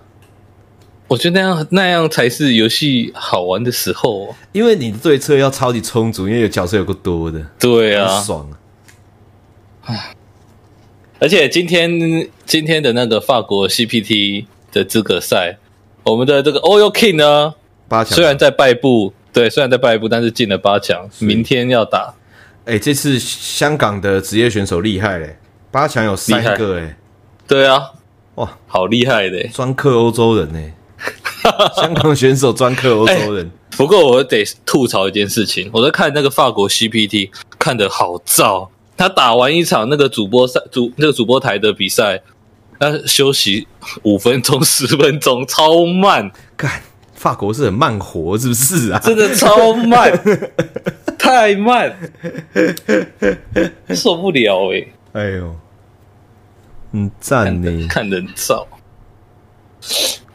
我觉得那样那样才是游戏好玩的时候，哦因为你的对策要超级充足，因为有角色有够多的。对啊，爽啊！而且今天今天的那个法国 CPT 的资格赛，我们的这个 Oil King 呢，八强。虽然在败部，对，虽然在败部，但是进了八强，明天要打。哎、欸，这次香港的职业选手厉害嘞，八强有三个哎，对啊，哇，好厉害的，专克欧洲人呢，香港选手专克欧洲人、欸。不过我得吐槽一件事情，我在看那个法国 CPT，看的好燥。他打完一场那个主播赛主那个主播台的比赛，他休息五分钟十分钟，超慢。干，法国是很慢活，是不是啊？真的超慢，太慢，受不了哎、欸、哎呦，嗯，赞你，看人燥。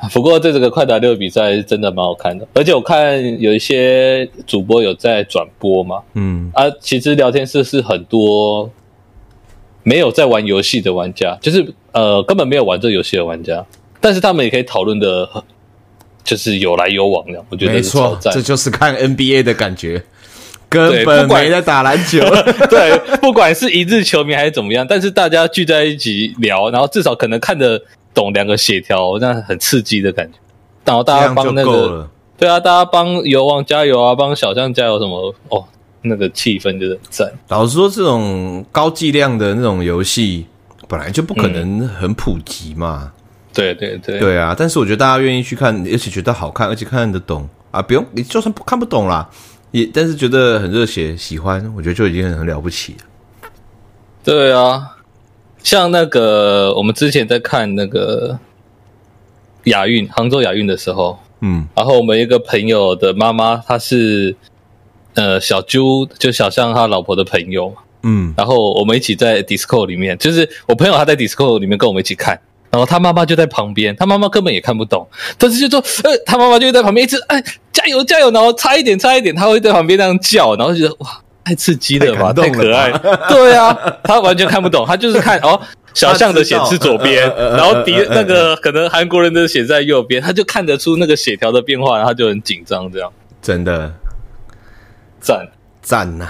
不过这这个快打六比赛是真的蛮好看的，而且我看有一些主播有在转播嘛，嗯。啊，其实聊天室是很多没有在玩游戏的玩家，就是呃根本没有玩这游戏的玩家，但是他们也可以讨论的，就是有来有往的，我觉得没错，这就是看 NBA 的感觉，根本没在打篮球，对，不管是一日球迷还是怎么样，但是大家聚在一起聊，然后至少可能看的。懂两个协调，那很刺激的感觉。然后大家帮那个，对啊，大家帮油王加油啊，帮小将加油什么哦，那个气氛就是赞。老实说，这种高剂量的那种游戏本来就不可能很普及嘛。嗯、对对对，对啊。但是我觉得大家愿意去看，而且觉得好看，而且看得懂啊，不用你就算不看不懂啦，也但是觉得很热血，喜欢，我觉得就已经很了不起了。对啊。像那个我们之前在看那个亚运，杭州亚运的时候，嗯，然后我们一个朋友的妈妈，她是呃小朱，就小象他老婆的朋友，嗯，然后我们一起在 Discord 里面，就是我朋友他在 Discord 里面跟我们一起看，然后他妈妈就在旁边，他妈妈根本也看不懂，但是就说，呃，他妈妈就在旁边一直哎加油加油，然后差一点差一点，他会在旁边那样叫，然后就觉得哇。太刺激了吧，太，太可爱。对啊，他完全看不懂，他就是看哦，小象的血是左边，然后敌那个可能韩国人的血在右边，他就看得出那个血条的变化，然后就很紧张。这样真的赞赞呐！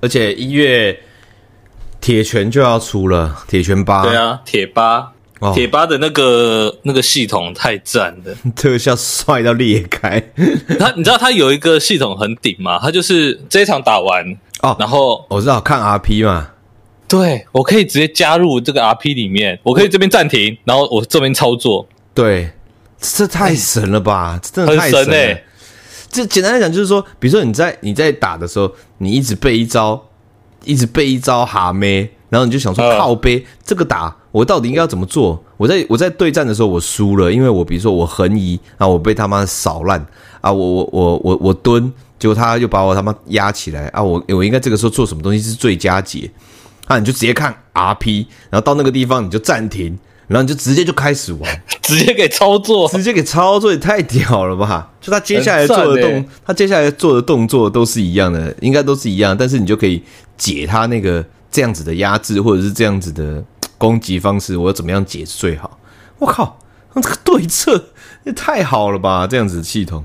而且一月铁拳就要出了，铁拳八。对啊，铁八，铁八的那个那个系统太赞了，特效帅到裂开。他你知道他有一个系统很顶嘛？他就是这一场打完。哦，然后我知道看 RP 嘛，对，我可以直接加入这个 RP 里面，我可以这边暂停，然后我这边操作。对，这太神了吧！这真的太神了。欸、这简单来讲就是说，比如说你在你在打的时候，你一直背一招，一直背一招哈咩，然后你就想说靠背、呃、这个打我到底应该要怎么做？我在我在对战的时候我输了，因为我比如说我横移啊，我被他妈扫烂啊，我我我我我蹲。结果他又把我他妈压起来啊！我我应该这个时候做什么东西是最佳解？啊，你就直接看 RP，然后到那个地方你就暂停，然后你就直接就开始玩，直接给操作，直接给操作也太屌了吧！就他接下来做的动，欸、他接下来做的动作都是一样的，应该都是一样，但是你就可以解他那个这样子的压制或者是这样子的攻击方式，我要怎么样解是最好？我靠，这个对策也太好了吧！这样子的系统，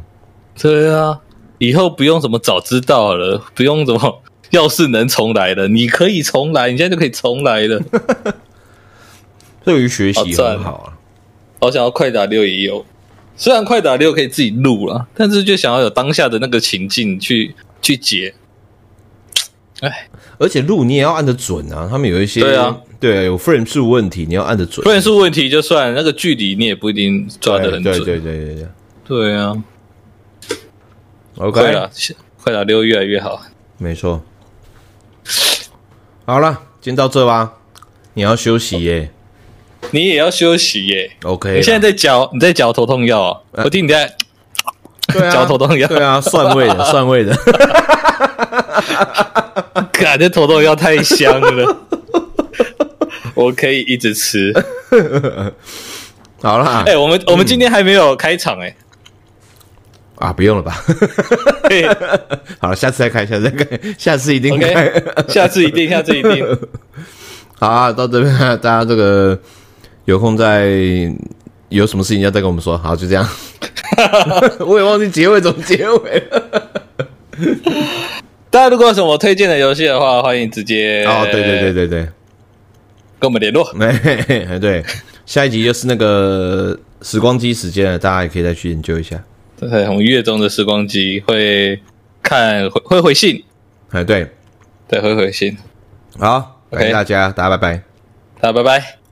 对啊。以后不用什么早知道了，不用怎么 要是能重来了，你可以重来，你现在就可以重来了。对于学习很好啊。好想要快打六也有，虽然快打六可以自己录了，但是就想要有当下的那个情境去去解。哎，而且录你也要按得准啊，他们有一些对啊，对啊，有 frame 数问题，你要按得准。frame 数问题就算那个距离你也不一定抓得很准。对对对对对对，啊。OK，快打六越来越好，没错。好了，今天到这吧。你要休息耶，你也要休息耶。OK，你现在在嚼，你在嚼头痛药啊？我听你在嚼头痛药，对啊，蒜味的，蒜味的。感觉头痛药太香了，我可以一直吃。好了，哎，我们我们今天还没有开场哎。啊，不用了吧？好了，下次再开，下次再开，下次一定开，okay, 下次一定，下次一定。好啊，到这边大家这个有空再有什么事情要再跟我们说。好，就这样。我也忘记结尾怎么结尾了。大家如果有什么推荐的游戏的话，欢迎直接哦，对对对对对，跟我们联络。哎，对，下一集就是那个时光机时间了，大家也可以再去研究一下。对，我们月中的时光机会看会会回信，哎，对，对，会回信。好，感谢大家，大家拜拜，大家拜拜。